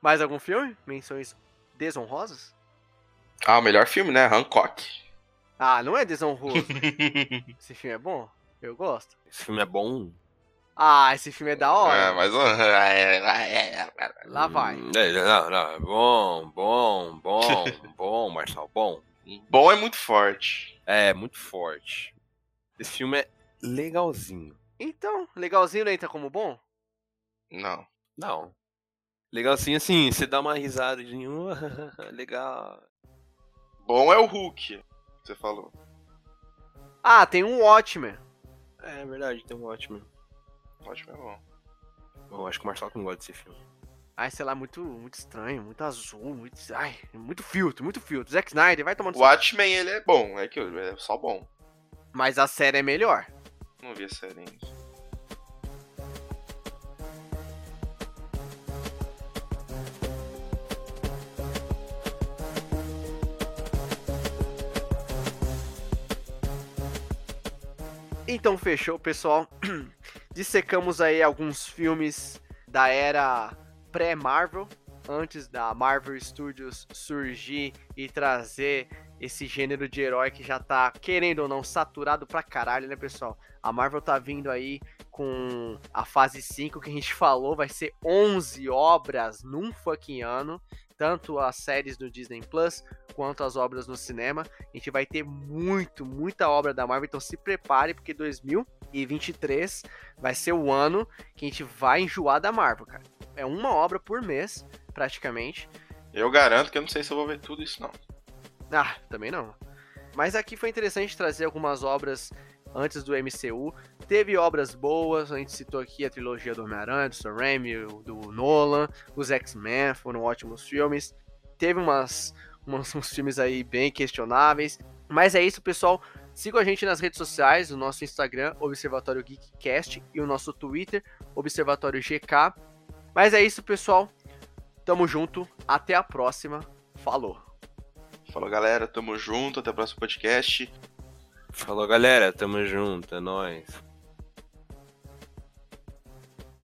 Mais algum filme? Menções desonrosas? Ah, o melhor filme, né? Hancock. Ah, não é desonroso. Esse filme é bom? Eu gosto. Esse filme é bom. Ah, esse filme é da hora. É, mas. Lá vai. Hum, é, não, não, é bom, bom, bom, bom, Marçal, bom. Bom é muito forte. É, muito forte. Esse filme é legalzinho. Então, legalzinho não entra como bom? Não. Não. Legalzinho assim, você dá uma risada de legal. Bom é o Hulk. Você falou. Ah, tem um Watchmen. É verdade, tem um ótimo. Ótimo é bom. Eu acho que o Marcelo não gosta desse filme. Ai, sei lá, muito, muito estranho, muito azul, muito. Ai, muito filtro, muito filtro. Zack Snyder, vai tomando. O Watchmen, ele é bom. É que é só bom. Mas a série é melhor. Não vi a série ainda. Então fechou, pessoal. Dissecamos aí alguns filmes da era pré-Marvel, antes da Marvel Studios surgir e trazer esse gênero de herói que já tá, querendo ou não, saturado pra caralho, né, pessoal? A Marvel tá vindo aí com a fase 5 que a gente falou, vai ser 11 obras num fucking ano, tanto as séries do Disney Plus quanto as obras no cinema. A gente vai ter muito, muita obra da Marvel, então se prepare, porque 2023 vai ser o ano que a gente vai enjoar da Marvel, cara. É uma obra por mês, praticamente. Eu garanto que eu não sei se eu vou ver tudo isso, não. Ah, também não. Mas aqui foi interessante trazer algumas obras antes do MCU. Teve obras boas, a gente citou aqui a trilogia do Homem-Aranha, do Sam Raimi, do Nolan, os X-Men, foram ótimos filmes. Teve umas, umas, uns filmes aí bem questionáveis. Mas é isso, pessoal. Sigam a gente nas redes sociais, o nosso Instagram, Observatório Geekcast, e o nosso Twitter, Observatório GK. Mas é isso, pessoal. Tamo junto. Até a próxima. Falou. Falou, galera. Tamo junto. Até o próximo podcast. Falou, galera. Tamo junto. É nóis.